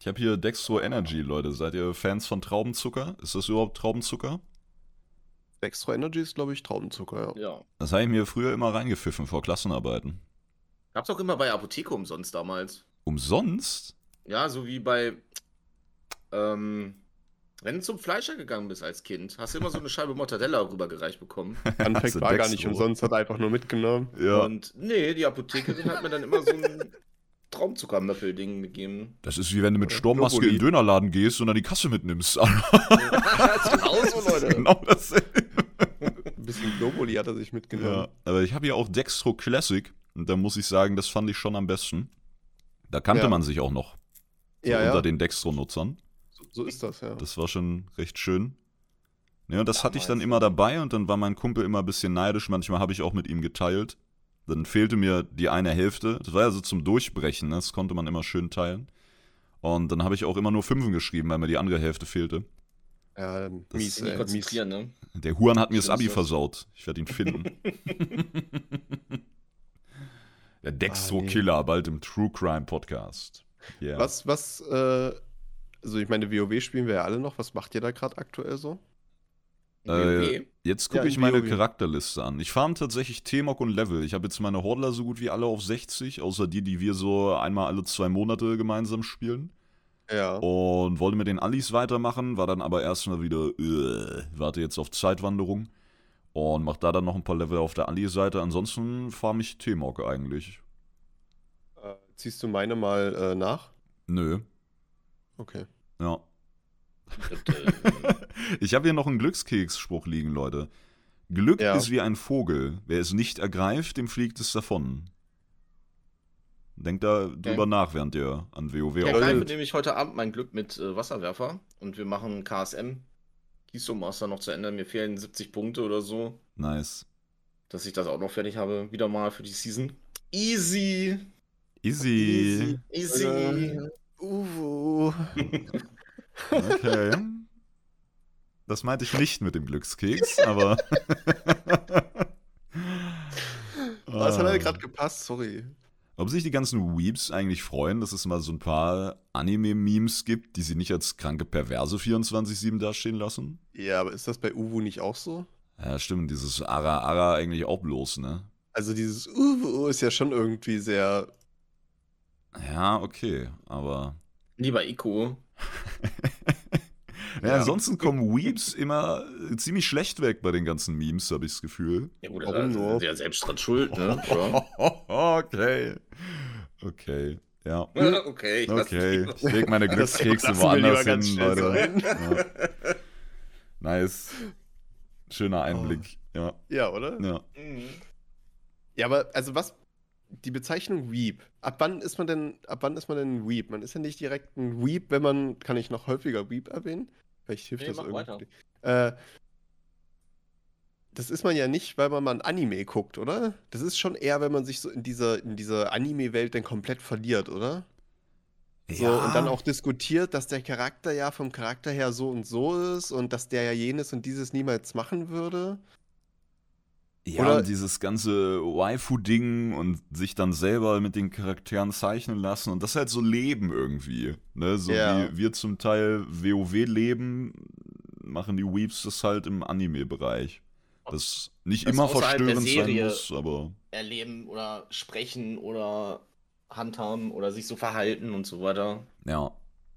Ich habe hier Dextro Energy, Leute. Seid ihr Fans von Traubenzucker? Ist das überhaupt Traubenzucker? Extra Energy ist, glaube ich, Traubenzucker, ja. Ja. Das habe ich mir früher immer reingepfiffen vor Klassenarbeiten. Gab's auch immer bei Apotheke umsonst damals. Umsonst? Ja, so wie bei. Ähm, wenn du zum Fleischer gegangen bist als Kind, hast du immer so eine Scheibe Mortadella rübergereicht bekommen. Also war gar nicht umsonst, hat einfach nur mitgenommen. Ja. Und nee, die Apothekerin hat mir dann immer so ein Traumzuckermöppel-Ding gegeben. Das ist wie wenn du mit Sturmmaske in den Dönerladen gehst und dann die Kasse mitnimmst. das ist genauso, Leute. genau dasselbe. Ein bisschen Globuli hat er sich mitgenommen. Ja, aber ich habe hier auch Dextro Classic. Und da muss ich sagen, das fand ich schon am besten. Da kannte Ja. man sich auch noch. So Ja, ja. unter den Dextro-Nutzern. So, So ist das, ja. Das war schon recht schön. Ja, und das hatte ich dann immer ja. dabei und dann war mein Kumpel immer ein bisschen neidisch. Manchmal habe ich auch mit ihm geteilt. Dann fehlte mir die eine Hälfte. Das war ja so zum Durchbrechen, ne? das konnte man immer schön teilen. Und dann habe ich auch immer nur Fünfen geschrieben, weil mir die andere Hälfte fehlte. Ja, Das mies, ey, mies. konzentrieren, ne? Der Huan hat mir das Abi das. versaut. Ich werde ihn finden. Der Ah, Dextro-Killer, bald im True Crime Podcast. Yeah. Was, was, äh, also ich meine, WoW spielen wir ja alle noch. Was macht ihr da gerade aktuell so? Äh, WoW. Jetzt gucke Ja, ich in meine WoW. Charakterliste an. Ich farm tatsächlich T-Mog und Level. Ich habe jetzt meine Hordler so gut wie alle auf 60, außer die, die wir so einmal alle zwei Monate gemeinsam spielen. Ja. Und wollte mit den Allis weitermachen, war dann aber erstmal wieder, äh, warte jetzt auf Zeitwanderung. Und mach da dann noch ein paar Level auf der Alli-Seite. Ansonsten farm ich T-Mog eigentlich. Ziehst du meine mal äh, nach? Nö, Okay. ja. Und, äh, Ich habe hier noch einen Glückskeksspruch liegen, Leute. Glück Ja. ist wie ein Vogel. Wer es nicht ergreift, dem fliegt es davon. Denkt da drüber nach, während ihr an WoW Ich auch Leute. ergreife nämlich heute Abend mein Glück mit äh, Wasserwerfer und wir machen KSM. Keystone noch zu Ende. Mir fehlen 70 Punkte oder so, Nice. dass ich das auch noch fertig habe. Wieder mal für die Season. Easy. Easy. Easy. Äh, Uwu. Okay. Das meinte ich nicht mit dem Glückskeks, aber. Was hat Ah. er gerade gepasst? Sorry. Ob sich die ganzen Weeps eigentlich freuen, dass es mal so ein paar Anime-Memes gibt, die sie nicht als kranke Perverse 24-7 dastehen lassen? Ja, aber ist das bei Uwu nicht auch so? Ja, stimmt, dieses Ara Ara eigentlich auch bloß, ne? Also dieses Uwu ist ja schon irgendwie sehr. Ja, okay, aber. Lieber Ico. Ja, Ja. ansonsten kommen Weeps immer ziemlich schlecht weg bei den ganzen Memes, habe ich das Gefühl. Ja gut, Warum da nur? sind sie ja selbst dran schuld, ne? Okay. Okay, ja. okay, ich Okay, dich- ich leg meine Glückskekse woanders hin, Leute. Ja. Nice. Schöner Einblick. Ja, Ja, oder? ja. Mhm. Ja, aber also was. Die Bezeichnung Weep. Ab wann ist man denn, ab wann ist man denn ein Weep? Man ist ja nicht direkt ein Weep, wenn man, kann ich noch häufiger Weep erwähnen? Vielleicht hilft Nee, das mach irgendwie. Äh, das ist man ja nicht, weil man mal ein Anime guckt, oder? Das ist schon eher, wenn man sich so in dieser, in dieser Anime-Welt dann komplett verliert, oder? So, und dann auch diskutiert, dass der Charakter ja vom Charakter her so und so ist und dass der ja jenes und dieses niemals machen würde. Ja, Oder- und dieses ganze Waifu-Ding und sich dann selber mit den Charakteren zeichnen lassen und das halt so leben irgendwie. Ne? So Ja. wie wir zum Teil WoW leben, machen die Weeps das halt im Anime-Bereich. Das nicht Das immer verstörend sein muss, aber Erleben oder sprechen oder handhaben oder sich so verhalten und so weiter. ja.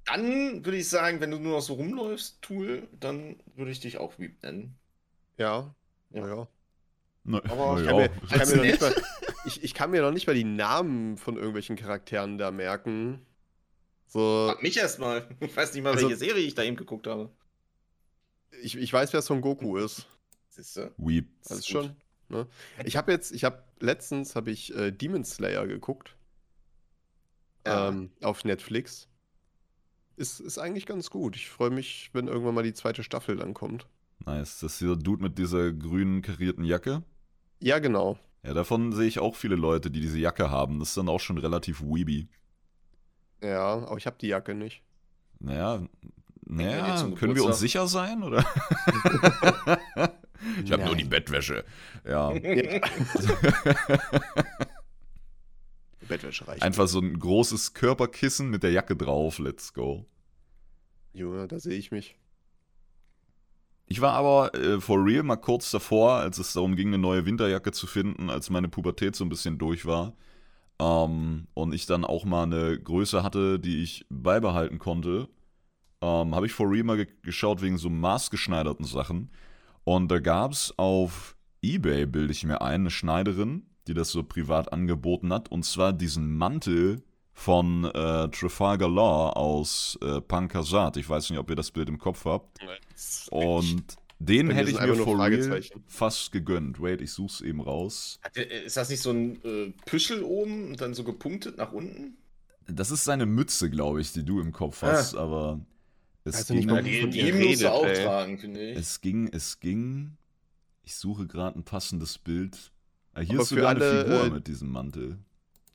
Dann würde ich sagen, wenn du nur noch so rumläufst, Tool, dann würde ich dich auch Weep nennen. Ja. Ja. ja. Na, Aber na Ich kann, mir, ich, kann Als mir noch nicht mal, ich, ich kann mir noch nicht mal die Namen von irgendwelchen Charakteren da merken. So, Frag mich erstmal. Ich weiß nicht mal, Also- welche Serie ich da eben geguckt habe. ich, ich weiß, wer Son Goku ist. Siehst du? Weep. Das ist schon. Ne? Ich habe jetzt, ich habe letztens habe ich äh, Demon Slayer geguckt Ja. ähm, auf Netflix. Ist, ist eigentlich ganz gut. Ich freue mich, wenn irgendwann mal die zweite Staffel dann kommt. Nice. Das ist dieser Dude mit dieser grünen karierten Jacke. Ja, genau. Ja, davon sehe ich auch viele Leute, die diese Jacke haben. Das ist dann auch schon relativ weeby. Ja, aber ich habe die Jacke nicht. Naja, naja können wir uns sicher sein, oder? ich habe nur die Bettwäsche. Ja. Bettwäsche reicht. Einfach so ein großes Körperkissen mit der Jacke drauf. Let's go. Junge, da sehe ich mich. Ich war aber äh, for real mal kurz davor, als es darum ging, eine neue Winterjacke zu finden, als meine Pubertät so ein bisschen durch war. Ähm, und ich dann auch mal eine Größe hatte, die ich beibehalten konnte. Ähm, Habe ich for real mal ge geschaut wegen so maßgeschneiderten Sachen. Und da gab es auf Ebay, bilde ich mir ein, eine Schneiderin, die das so privat angeboten hat. Und zwar diesen Mantel von äh, Trafalgar Law aus äh, Pankasat. Ich weiß nicht, ob ihr das Bild im Kopf habt. Und den hätte ich mir for real fast gegönnt. Wait, ich such's eben raus. Ist das nicht so ein äh, Püschel oben und dann so gepunktet nach unten? Das ist seine Mütze, glaube ich, die du im Kopf Ah. hast, aber Es Also nicht ging, mal die von die musst du redet, auch ey. tragen, finde ich. es ging, es ging. Ich suche gerade ein passendes Bild. Ah, hier Aber ist sogar alle, eine Figur äh, mit diesem Mantel.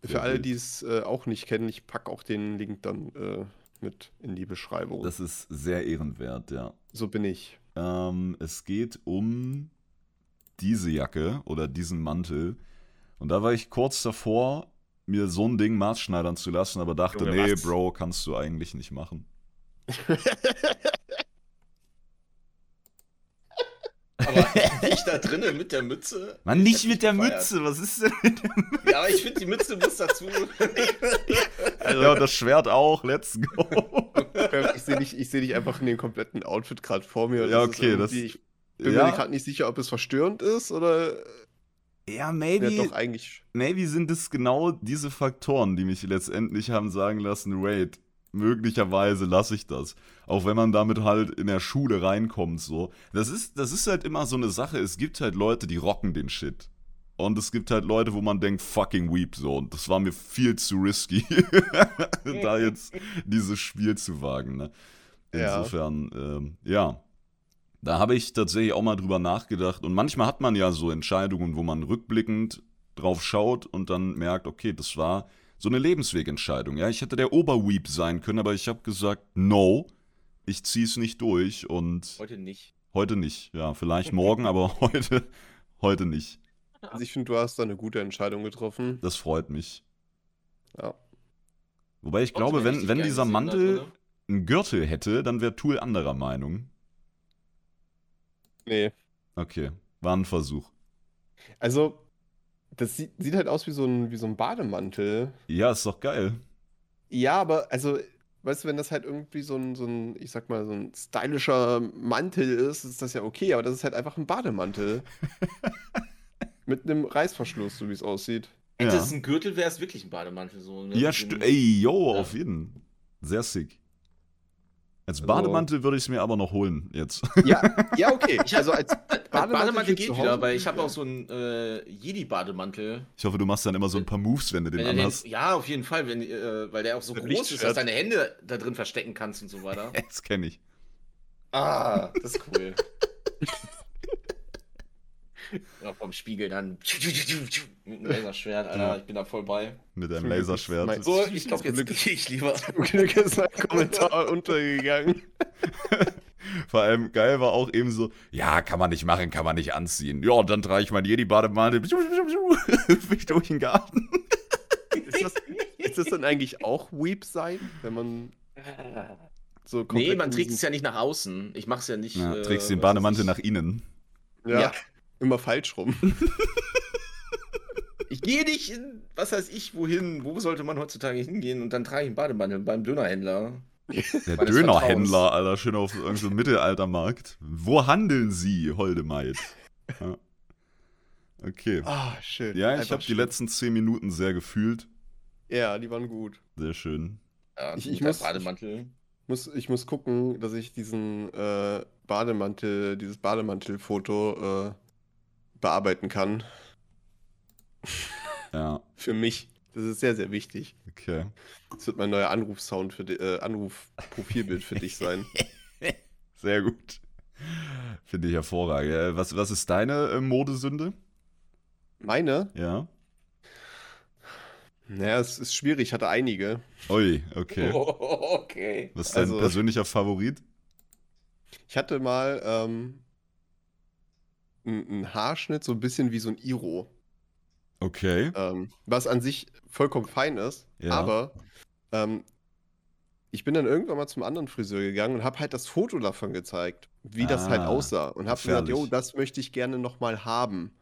Für alle, die es äh, auch nicht kennen, ich packe auch den Link dann äh, mit in die Beschreibung. Das ist sehr ehrenwert, ja. so bin ich. Ähm, es geht um diese Jacke oder diesen Mantel. Und da war ich kurz davor, mir so ein Ding maßschneidern zu lassen, aber dachte, Junge, nee, was? Bro, kannst du eigentlich nicht machen. Aber ich da drinnen mit der Mütze. Mann, nicht mit der gefeiert. Mütze, was ist denn mit der Mütze? Ja, aber ich finde, die Mütze muss dazu. Ja, und das Schwert auch, let's go. ich sehe dich, ich seh dich einfach in dem kompletten Outfit gerade vor mir. und Ja, okay, das- Ich bin mir Ja, gerade nicht sicher, ob es verstörend ist oder ja, ja, maybe, doch eigentlich. maybe sind es genau diese Faktoren, die mich letztendlich haben sagen lassen, wait, möglicherweise lasse ich das. Auch wenn man damit halt in der Schule reinkommt, so. Das ist, das ist halt immer so eine Sache. Es gibt halt Leute, die rocken den Shit. Und es gibt halt Leute, wo man denkt, fucking weep, so. Und das war mir viel zu risky, da jetzt dieses Spiel zu wagen, ne? Ja. Insofern, ähm, ja. Da habe ich tatsächlich auch mal drüber nachgedacht. Und manchmal hat man ja so Entscheidungen, wo man rückblickend drauf schaut und dann merkt, okay, das war so eine Lebenswegentscheidung. Ja, ich hätte der Oberweep sein können, aber ich habe gesagt, no, ich zieh's nicht durch und Heute nicht. heute nicht. Ja, vielleicht morgen, aber heute, heute nicht. Also ich finde, du hast da eine gute Entscheidung getroffen. Das freut mich. Ja. Wobei ich glaube, wenn, wenn dieser Mantel einen Gürtel hätte, dann wäre Tool anderer Meinung. Nee. Okay, war ein Versuch. Also, das sieht, sieht halt aus wie so, ein, wie so ein Bademantel. Ja, ist doch geil. Ja, aber also, weißt du, wenn das halt irgendwie so ein, so ein, ich sag mal, so ein stylischer Mantel ist, ist das ja okay, aber das ist halt einfach ein Bademantel. Mit einem Reißverschluss, so wie es aussieht. Hätte Ja. es ein Gürtel, wäre es wirklich ein Bademantel. So, ne? Ja, ey, yo, Ja. auf jeden. Sehr sick. Als Also- Bademantel würde ich es mir aber noch holen, jetzt. Ja, ja, okay. Also als Bademantel, Bademantel geht wieder, weil ich habe Ja. auch so einen äh, Jedi-Bademantel. Ich hoffe, du machst dann immer so ein paar Moves, wenn du den Wenn du den- anhast. Ja, auf jeden Fall, wenn, äh, weil der auch so Mit groß ist, dass du deine Hände da drin verstecken kannst und so weiter. Das kenne ich. Ah, das ist cool. ja, vom Spiegel dann. Mit einem Laserschwert, Alter, ich bin da voll bei. Mit ist Laserschwert. mein- So, ich glaube, jetzt gehe ich lieber. Zum Glück ist mein Kommentar untergegangen. Vor allem geil war auch eben so, ja, kann man nicht machen, kann man nicht anziehen. Ja, und dann trage ich mein Jedi-Bademantel durch den Garten. Ist das, ist das dann eigentlich auch Weep sein, wenn man so Nee, komplett man in trägt es ja nicht nach außen. Ich mach's ja nicht. Ja, äh, trägst den Bademantel nach innen. Ja, Ja. Immer falsch rum. Ich, gehe nicht in, was weiß ich, wohin. Wo sollte man heutzutage hingehen? Und dann trage ich einen Bademantel beim Dönerhändler. Der Dönerhändler, Alter, schön auf irgendeinem so Mittelaltermarkt. Wo handeln Sie, holde Maid? Ja. Okay. Ah, schön. Ja, ich habe die letzten 10 Minuten sehr gefühlt. Ja, die waren gut. Sehr schön. Ja, Ich- ich, ich ich muss- Bademantel. Muss, ich muss gucken, dass ich diesen äh, Bademantel, dieses Bademantelfoto äh, bearbeiten kann. Ja, Für mich. Das ist sehr, sehr wichtig. okay. Das wird mein neuer Anrufsound für äh, Anrufprofilbild für dich sein. Sehr gut. Finde ich hervorragend. Äh, Was, was ist deine äh, Modesünde? Meine? Ja. Naja, es ist schwierig, ich hatte einige. Ui, okay. Oh, okay. Was ist dein Also- persönlicher Favorit? Ich hatte mal ähm, einen Haarschnitt, so ein bisschen wie so ein Iro. Okay. Ähm, was an sich vollkommen fein ist. Ja. Aber ähm, ich bin dann irgendwann mal zum anderen Friseur gegangen und habe halt das Foto davon gezeigt, wie das halt Ah, aussah. Und habe gesagt, jo, das möchte ich gerne nochmal haben.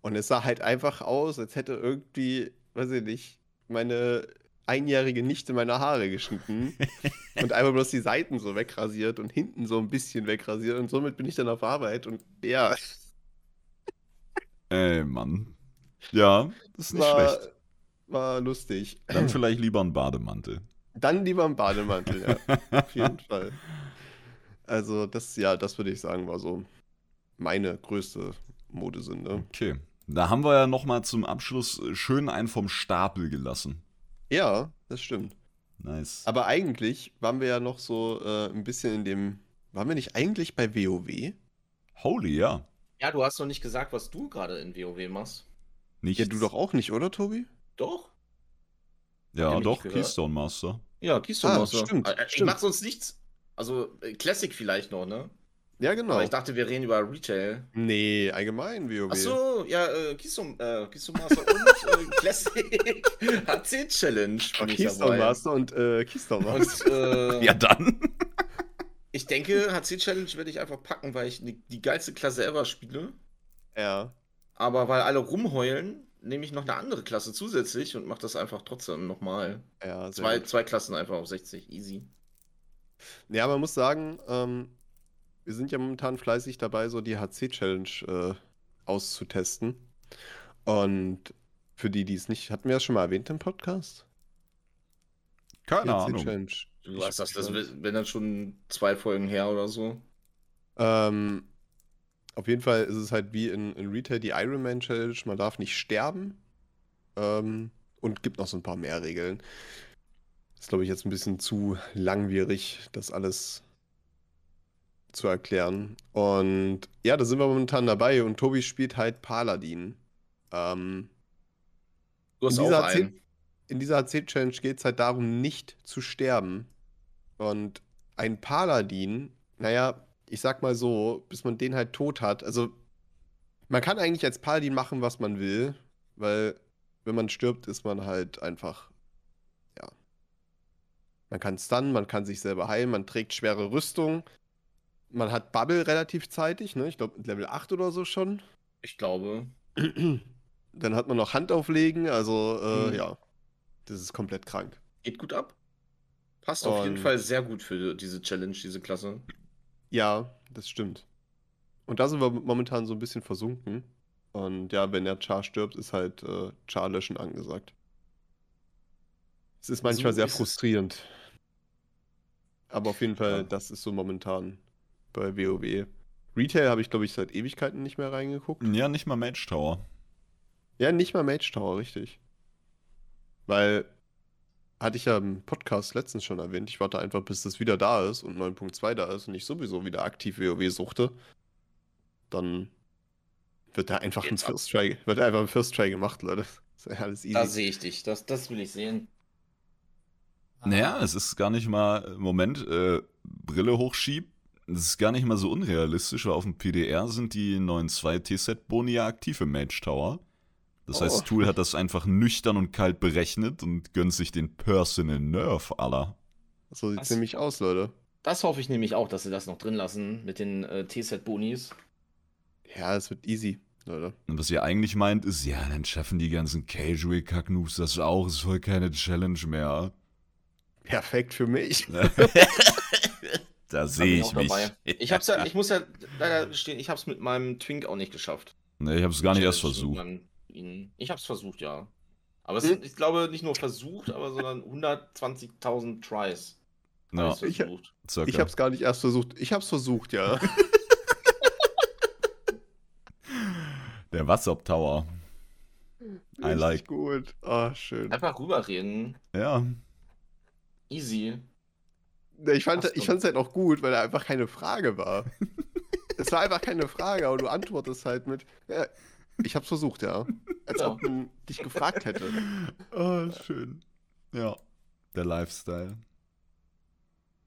Und es sah halt einfach aus, als hätte irgendwie, weiß ich nicht, meine einjährige Nichte meine Haare geschnitten und einfach bloß die Seiten so wegrasiert und hinten so ein bisschen wegrasiert. Und somit bin ich dann auf Arbeit und ja, Ey, Mann. Ja, das ist nicht war, schlecht. war lustig. Dann vielleicht lieber ein Bademantel. Dann lieber ein Bademantel, ja. Auf jeden Fall. Also, das, ja, das würde ich sagen, war so meine größte Modesünde. Okay. Da haben wir ja nochmal zum Abschluss äh, schön einen vom Stapel gelassen. Ja, das stimmt. Nice. Aber eigentlich waren wir ja noch so äh, ein bisschen in dem. Waren wir nicht eigentlich bei WoW? Holy, ja. Ja, du hast noch nicht gesagt, was du gerade in WoW machst. Nicht. Ja, du doch auch nicht, oder, Tobi? Doch? Ja, doch. Keystone Master. Ja, Keystone Ah, Master. stimmt, Äh, Ich stimmt. mach sonst nichts. Also, äh, Classic vielleicht noch, ne? Ja, genau. Aber ich dachte, wir reden über Retail. nee, allgemein WoW. Ach so, ja, äh, Keystone, äh, Keystone Master und äh, Classic HC Challenge. Ich Keystone. Master und äh, Keystone Master. Und äh, Ja, dann. ich denke, HC Challenge werde ich einfach packen, weil ich die, die geilste Klasse ever spiele. Ja. Aber weil alle rumheulen, nehme ich noch eine andere Klasse zusätzlich und mache das einfach trotzdem nochmal. Ja, Zwei, gut. zwei Klassen einfach auf 60, easy. Ja, man muss sagen, ähm, wir sind ja momentan fleißig dabei, so die HC-Challenge äh, auszutesten. Und für die, die es nicht, hatten wir das schon mal erwähnt im Podcast? Keine Ahnung. HC-Challenge. Du weißt das, das schon. wenn dann schon zwei Folgen her oder so. Ähm, auf jeden Fall ist es halt wie in, in Retail die Ironman Challenge. Man darf nicht sterben. Ähm, und gibt noch so ein paar mehr Regeln. Ist, glaube ich, jetzt ein bisschen zu langwierig, das alles zu erklären. Und ja, da sind wir momentan dabei. Und Tobi spielt halt Paladin. Ähm, Du hast In auch dieser einen. in dieser HC-Challenge geht es halt darum, nicht zu sterben. Und ein Paladin, naja, ich sag mal so, bis man den halt tot hat. Also, man kann eigentlich als Paladin machen, was man will, weil, wenn man stirbt, ist man halt einfach, ja. Man kann stunnen, man kann sich selber heilen, man trägt schwere Rüstung. Man hat Bubble relativ zeitig, ne? Ich glaube, Level 8 oder so schon. Ich glaube. Dann hat man noch Hand auflegen, also, äh, Mhm. ja. Das ist komplett krank. Geht gut ab. Passt auf jeden Und- Fall sehr gut für diese Challenge, diese Klasse. Ja, das stimmt. Und da sind wir momentan so ein bisschen versunken. Und ja, wenn der Char stirbt, ist halt äh, Char löschen angesagt. Es ist manchmal So sehr ist es. frustrierend. Aber auf jeden Fall, Ja. das ist so momentan bei WoW. Retail habe ich, glaube ich, seit Ewigkeiten nicht mehr reingeguckt. Ja, nicht mal Mage Tower. Ja, nicht mal Mage Tower, richtig. Weil, hatte ich ja im Podcast letztens schon erwähnt, ich warte einfach, bis das wieder da ist und 9.2 da ist und ich sowieso wieder aktiv WoW suchte. Dann wird da einfach ein ab. First Try, wird einfach ein First Try gemacht, Leute. Das ist ja alles easy. Da sehe ich dich. Das, das will ich sehen. Naja, es ist gar nicht mal, Moment, äh, Brille hochschieb. Es ist gar nicht mal so unrealistisch, weil auf dem PDR sind die neuen 2 T-Set-Boni ja aktiv im Mage Tower. Das heißt, Oh. das Tool hat das einfach nüchtern und kalt berechnet und gönnt sich den Personal Nerf aller. so sieht es Was? nämlich aus, Leute. Das hoffe ich nämlich auch, dass sie das noch drin lassen mit den äh, T-Set-Bonis. Ja, es wird easy, Leute. Und was ihr eigentlich meint, ist, ja, dann schaffen die ganzen Casual-Kacknoobs das auch, ist voll keine Challenge mehr. Perfekt für mich. da sehe ich auch mich. dabei. Ich hab's ja, ich muss ja leider gestehen, ich hab's mit meinem Twink auch nicht geschafft. Nee, ich hab's gar nicht erst versucht. Ich hab's versucht, ja. Aber es Hm? sind, ich glaube, nicht nur versucht, aber sondern 120.000 Tries. Ja, Ich-. Ich habe es gar nicht erst versucht. Ich habe es versucht, ja. Der Wasser Tower. I Richtig like. gut. Ah, schön. Einfach rüberreden. Ja. Easy. Ich fand ich fand's halt auch gut, weil da einfach keine Frage war. es war einfach keine Frage, aber du antwortest halt mit, ja, ich hab's versucht, ja. Als ob man dich gefragt hätte. Oh, schön. Ja. Der Lifestyle.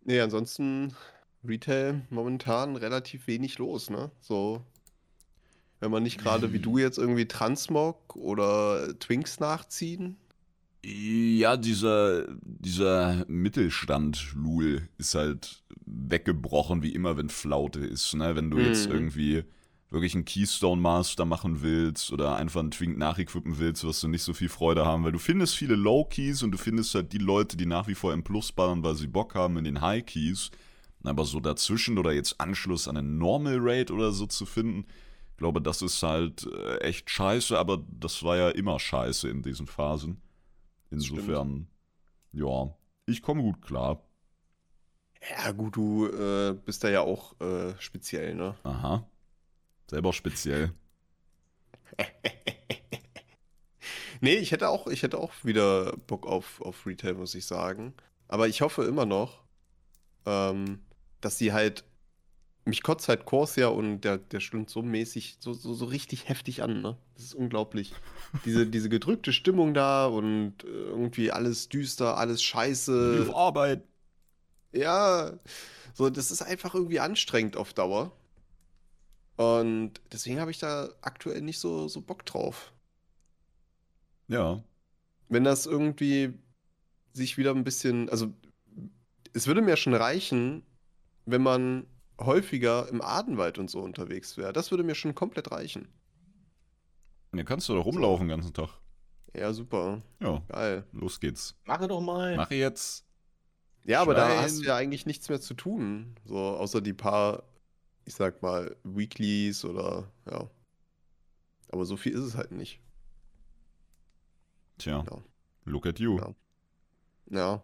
Nee, ansonsten Retail momentan relativ wenig los, ne? So, wenn man nicht gerade wie du jetzt irgendwie Transmog oder Twinks nachziehen. Ja, dieser, dieser Mittelstand, Lul, ist halt weggebrochen, wie immer, wenn Flaute ist. Ne? Wenn du jetzt Mhm. irgendwie wirklich einen Keystone Master machen willst oder einfach einen Twink nachequippen willst, wirst du nicht so viel Freude haben, weil du findest viele Low Keys und du findest halt die Leute, die nach wie vor im Plus ballern, weil sie Bock haben in den High Keys. Aber so dazwischen oder jetzt Anschluss an einen Normal Raid oder so zu finden, ich glaube, das ist halt äh, echt scheiße, aber das war ja immer scheiße in diesen Phasen. Insofern, ja, ich komme gut klar. Ja, gut, du äh, bist da ja auch äh, speziell, ne? Aha. Selber speziell. Nee, ich hätte auch, ich hätte auch wieder Bock auf, auf Retail, muss ich sagen. Aber ich hoffe immer noch, ähm, dass sie halt. Mich kotzt halt Corsair und der, der stimmt so mäßig, so, so, so richtig heftig an, ne? Das ist unglaublich. Diese, diese gedrückte Stimmung da und äh, irgendwie alles düster, alles scheiße. Auf Arbeit. Ja, so, das ist einfach irgendwie anstrengend auf Dauer. Und deswegen habe ich da aktuell nicht so, so Bock drauf. Ja. Wenn das irgendwie sich wieder ein bisschen, also es würde mir schon reichen, wenn man häufiger im Adenwald und so unterwegs wäre. Das würde mir schon komplett reichen. Dann kannst du doch rumlaufen den ganzen Tag. Ja, super. Ja, Geil. los geht's. Mache doch mal. Mache jetzt. Ja, aber da Schwein. hast du ja eigentlich nichts mehr zu tun. So, außer die paar, ich sag mal, Weeklies oder ja. Aber so viel ist es halt nicht. Tja, Ja. look at you. Ja. Ja.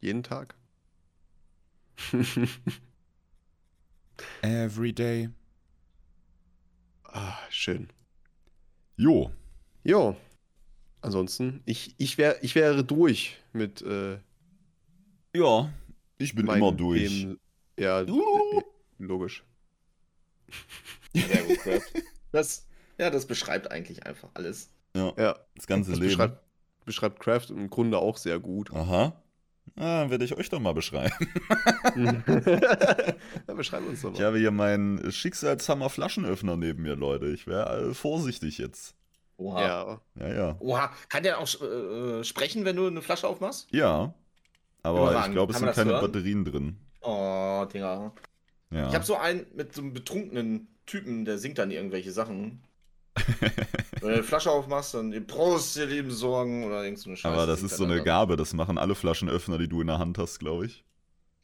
Jeden Tag. Every day. ah, schön. Jo, Jo. Ansonsten, ich, ich, wär, ich wäre durch mit äh, ja, ich bin immer durch. Themen. Ja, Uh. äh, logisch. Sehr gut, Craft. Das, ja, das beschreibt eigentlich einfach alles. Ja, Ja, das ganze das Leben. beschreibt, beschreibt Craft im Grunde auch sehr gut. Aha. Ah, dann werde ich euch doch mal beschreiben. ja, beschreib uns doch Ich mal. habe hier meinen Schicksalshammer Flaschenöffner neben mir, Leute. Ich wäre äh, vorsichtig jetzt. Oha. Ja, Ja, ja. Oha. Kann der auch äh, sprechen, wenn du eine Flasche aufmachst? Ja. Aber Überragend. ich glaube, es Kann sind keine hören? Batterien drin. Oh, Digga. Ja. Ich habe so einen mit so einem betrunkenen Typen, der singt dann irgendwelche Sachen. Wenn du eine Flasche aufmachst, dann die Prost, ihr lieben Sorgen oder irgend so eine Scheiße. Aber das ist so eine. Gabe. Das machen alle Flaschenöffner, die du in der Hand hast, glaube ich.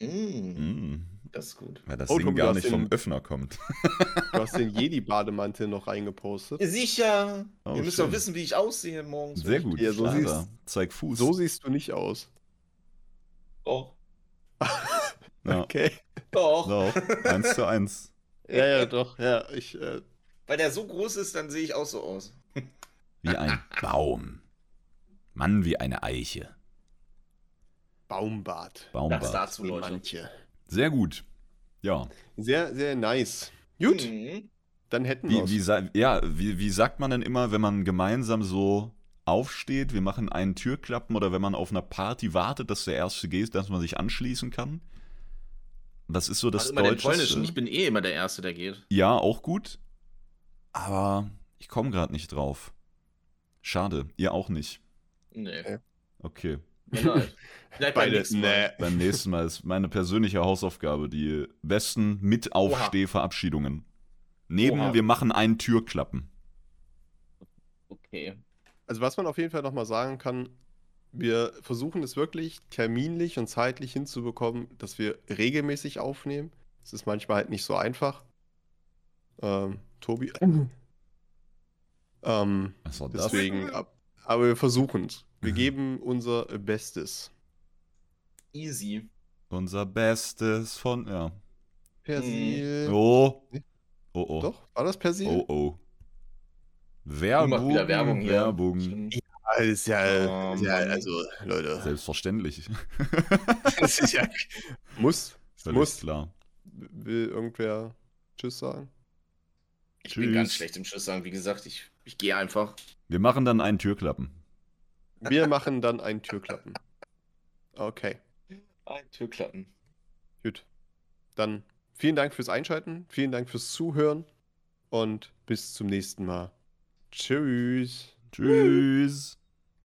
Mm, Mm. Das ist gut. Weil das Oh, Ding Tobi, gar nicht vom den- Öffner kommt. du hast den Jedi-Bademantel noch reingepostet. Sicher. Oh, Ihr müsst doch wissen, wie ich aussehe morgens. Sehr gut. Ja, so siehst- Zeig Fuß. So siehst du nicht aus. Doch. ja. Okay. Doch. Doch. Eins zu eins. Ja, ja, doch. Ja, ich, äh, Weil der so groß ist, dann sehe ich auch so aus. Wie ein Baum. Mann, wie eine Eiche. Baumbart. Das Baumbart. dazu, Wie Leute. manche. Sehr gut. Ja. Sehr, sehr nice. Gut, Mhm. dann hätten Wie, wir wie, ja wie, wie sagt man denn immer, wenn man gemeinsam so aufsteht, wir machen einen Türklappen oder wenn man auf einer Party wartet, dass der Erste geht, dass man sich anschließen kann? Das ist so das Also Deutsche. Polnischen. Ich bin eh immer der Erste, der geht. Ja, auch gut. Aber ich komme gerade nicht drauf. Schade. Ihr auch nicht. Nee. Okay. Vielleicht beim Beide. nächsten Mal. Nee. Beim nächsten Mal ist meine persönliche Hausaufgabe die besten Mitaufstehverabschiedungen. Neben Oha. wir machen einen Türklappen. Okay. Also was man auf jeden Fall nochmal sagen kann, wir versuchen es wirklich terminlich und zeitlich hinzubekommen, dass wir regelmäßig aufnehmen. Es ist manchmal halt nicht so einfach. Ähm, Tobi. ähm, Was war das? deswegen, ab, aber wir versuchen es. Wir geben unser Bestes. Easy. Unser Bestes von. Ja. Persil. Oh. Oh oh. Doch, war das Persil? Oh oh. Werbung. wieder Werbung hier. Werbung. Das ist ja, Oh, ist ja also, Leute. Selbstverständlich. Das ist ja, muss. Völlig Muss. klar. Will irgendwer Tschüss sagen? Ich bin ganz Tschüss. schlecht im Schuss sagen. Wie gesagt, ich, ich gehe einfach. Wir machen dann einen Türklappen. Wir machen dann einen Türklappen. Okay, Ein Türklappen. gut. Dann vielen Dank fürs Einschalten, vielen Dank fürs Zuhören und bis zum nächsten Mal. Tschüss. Tschüss.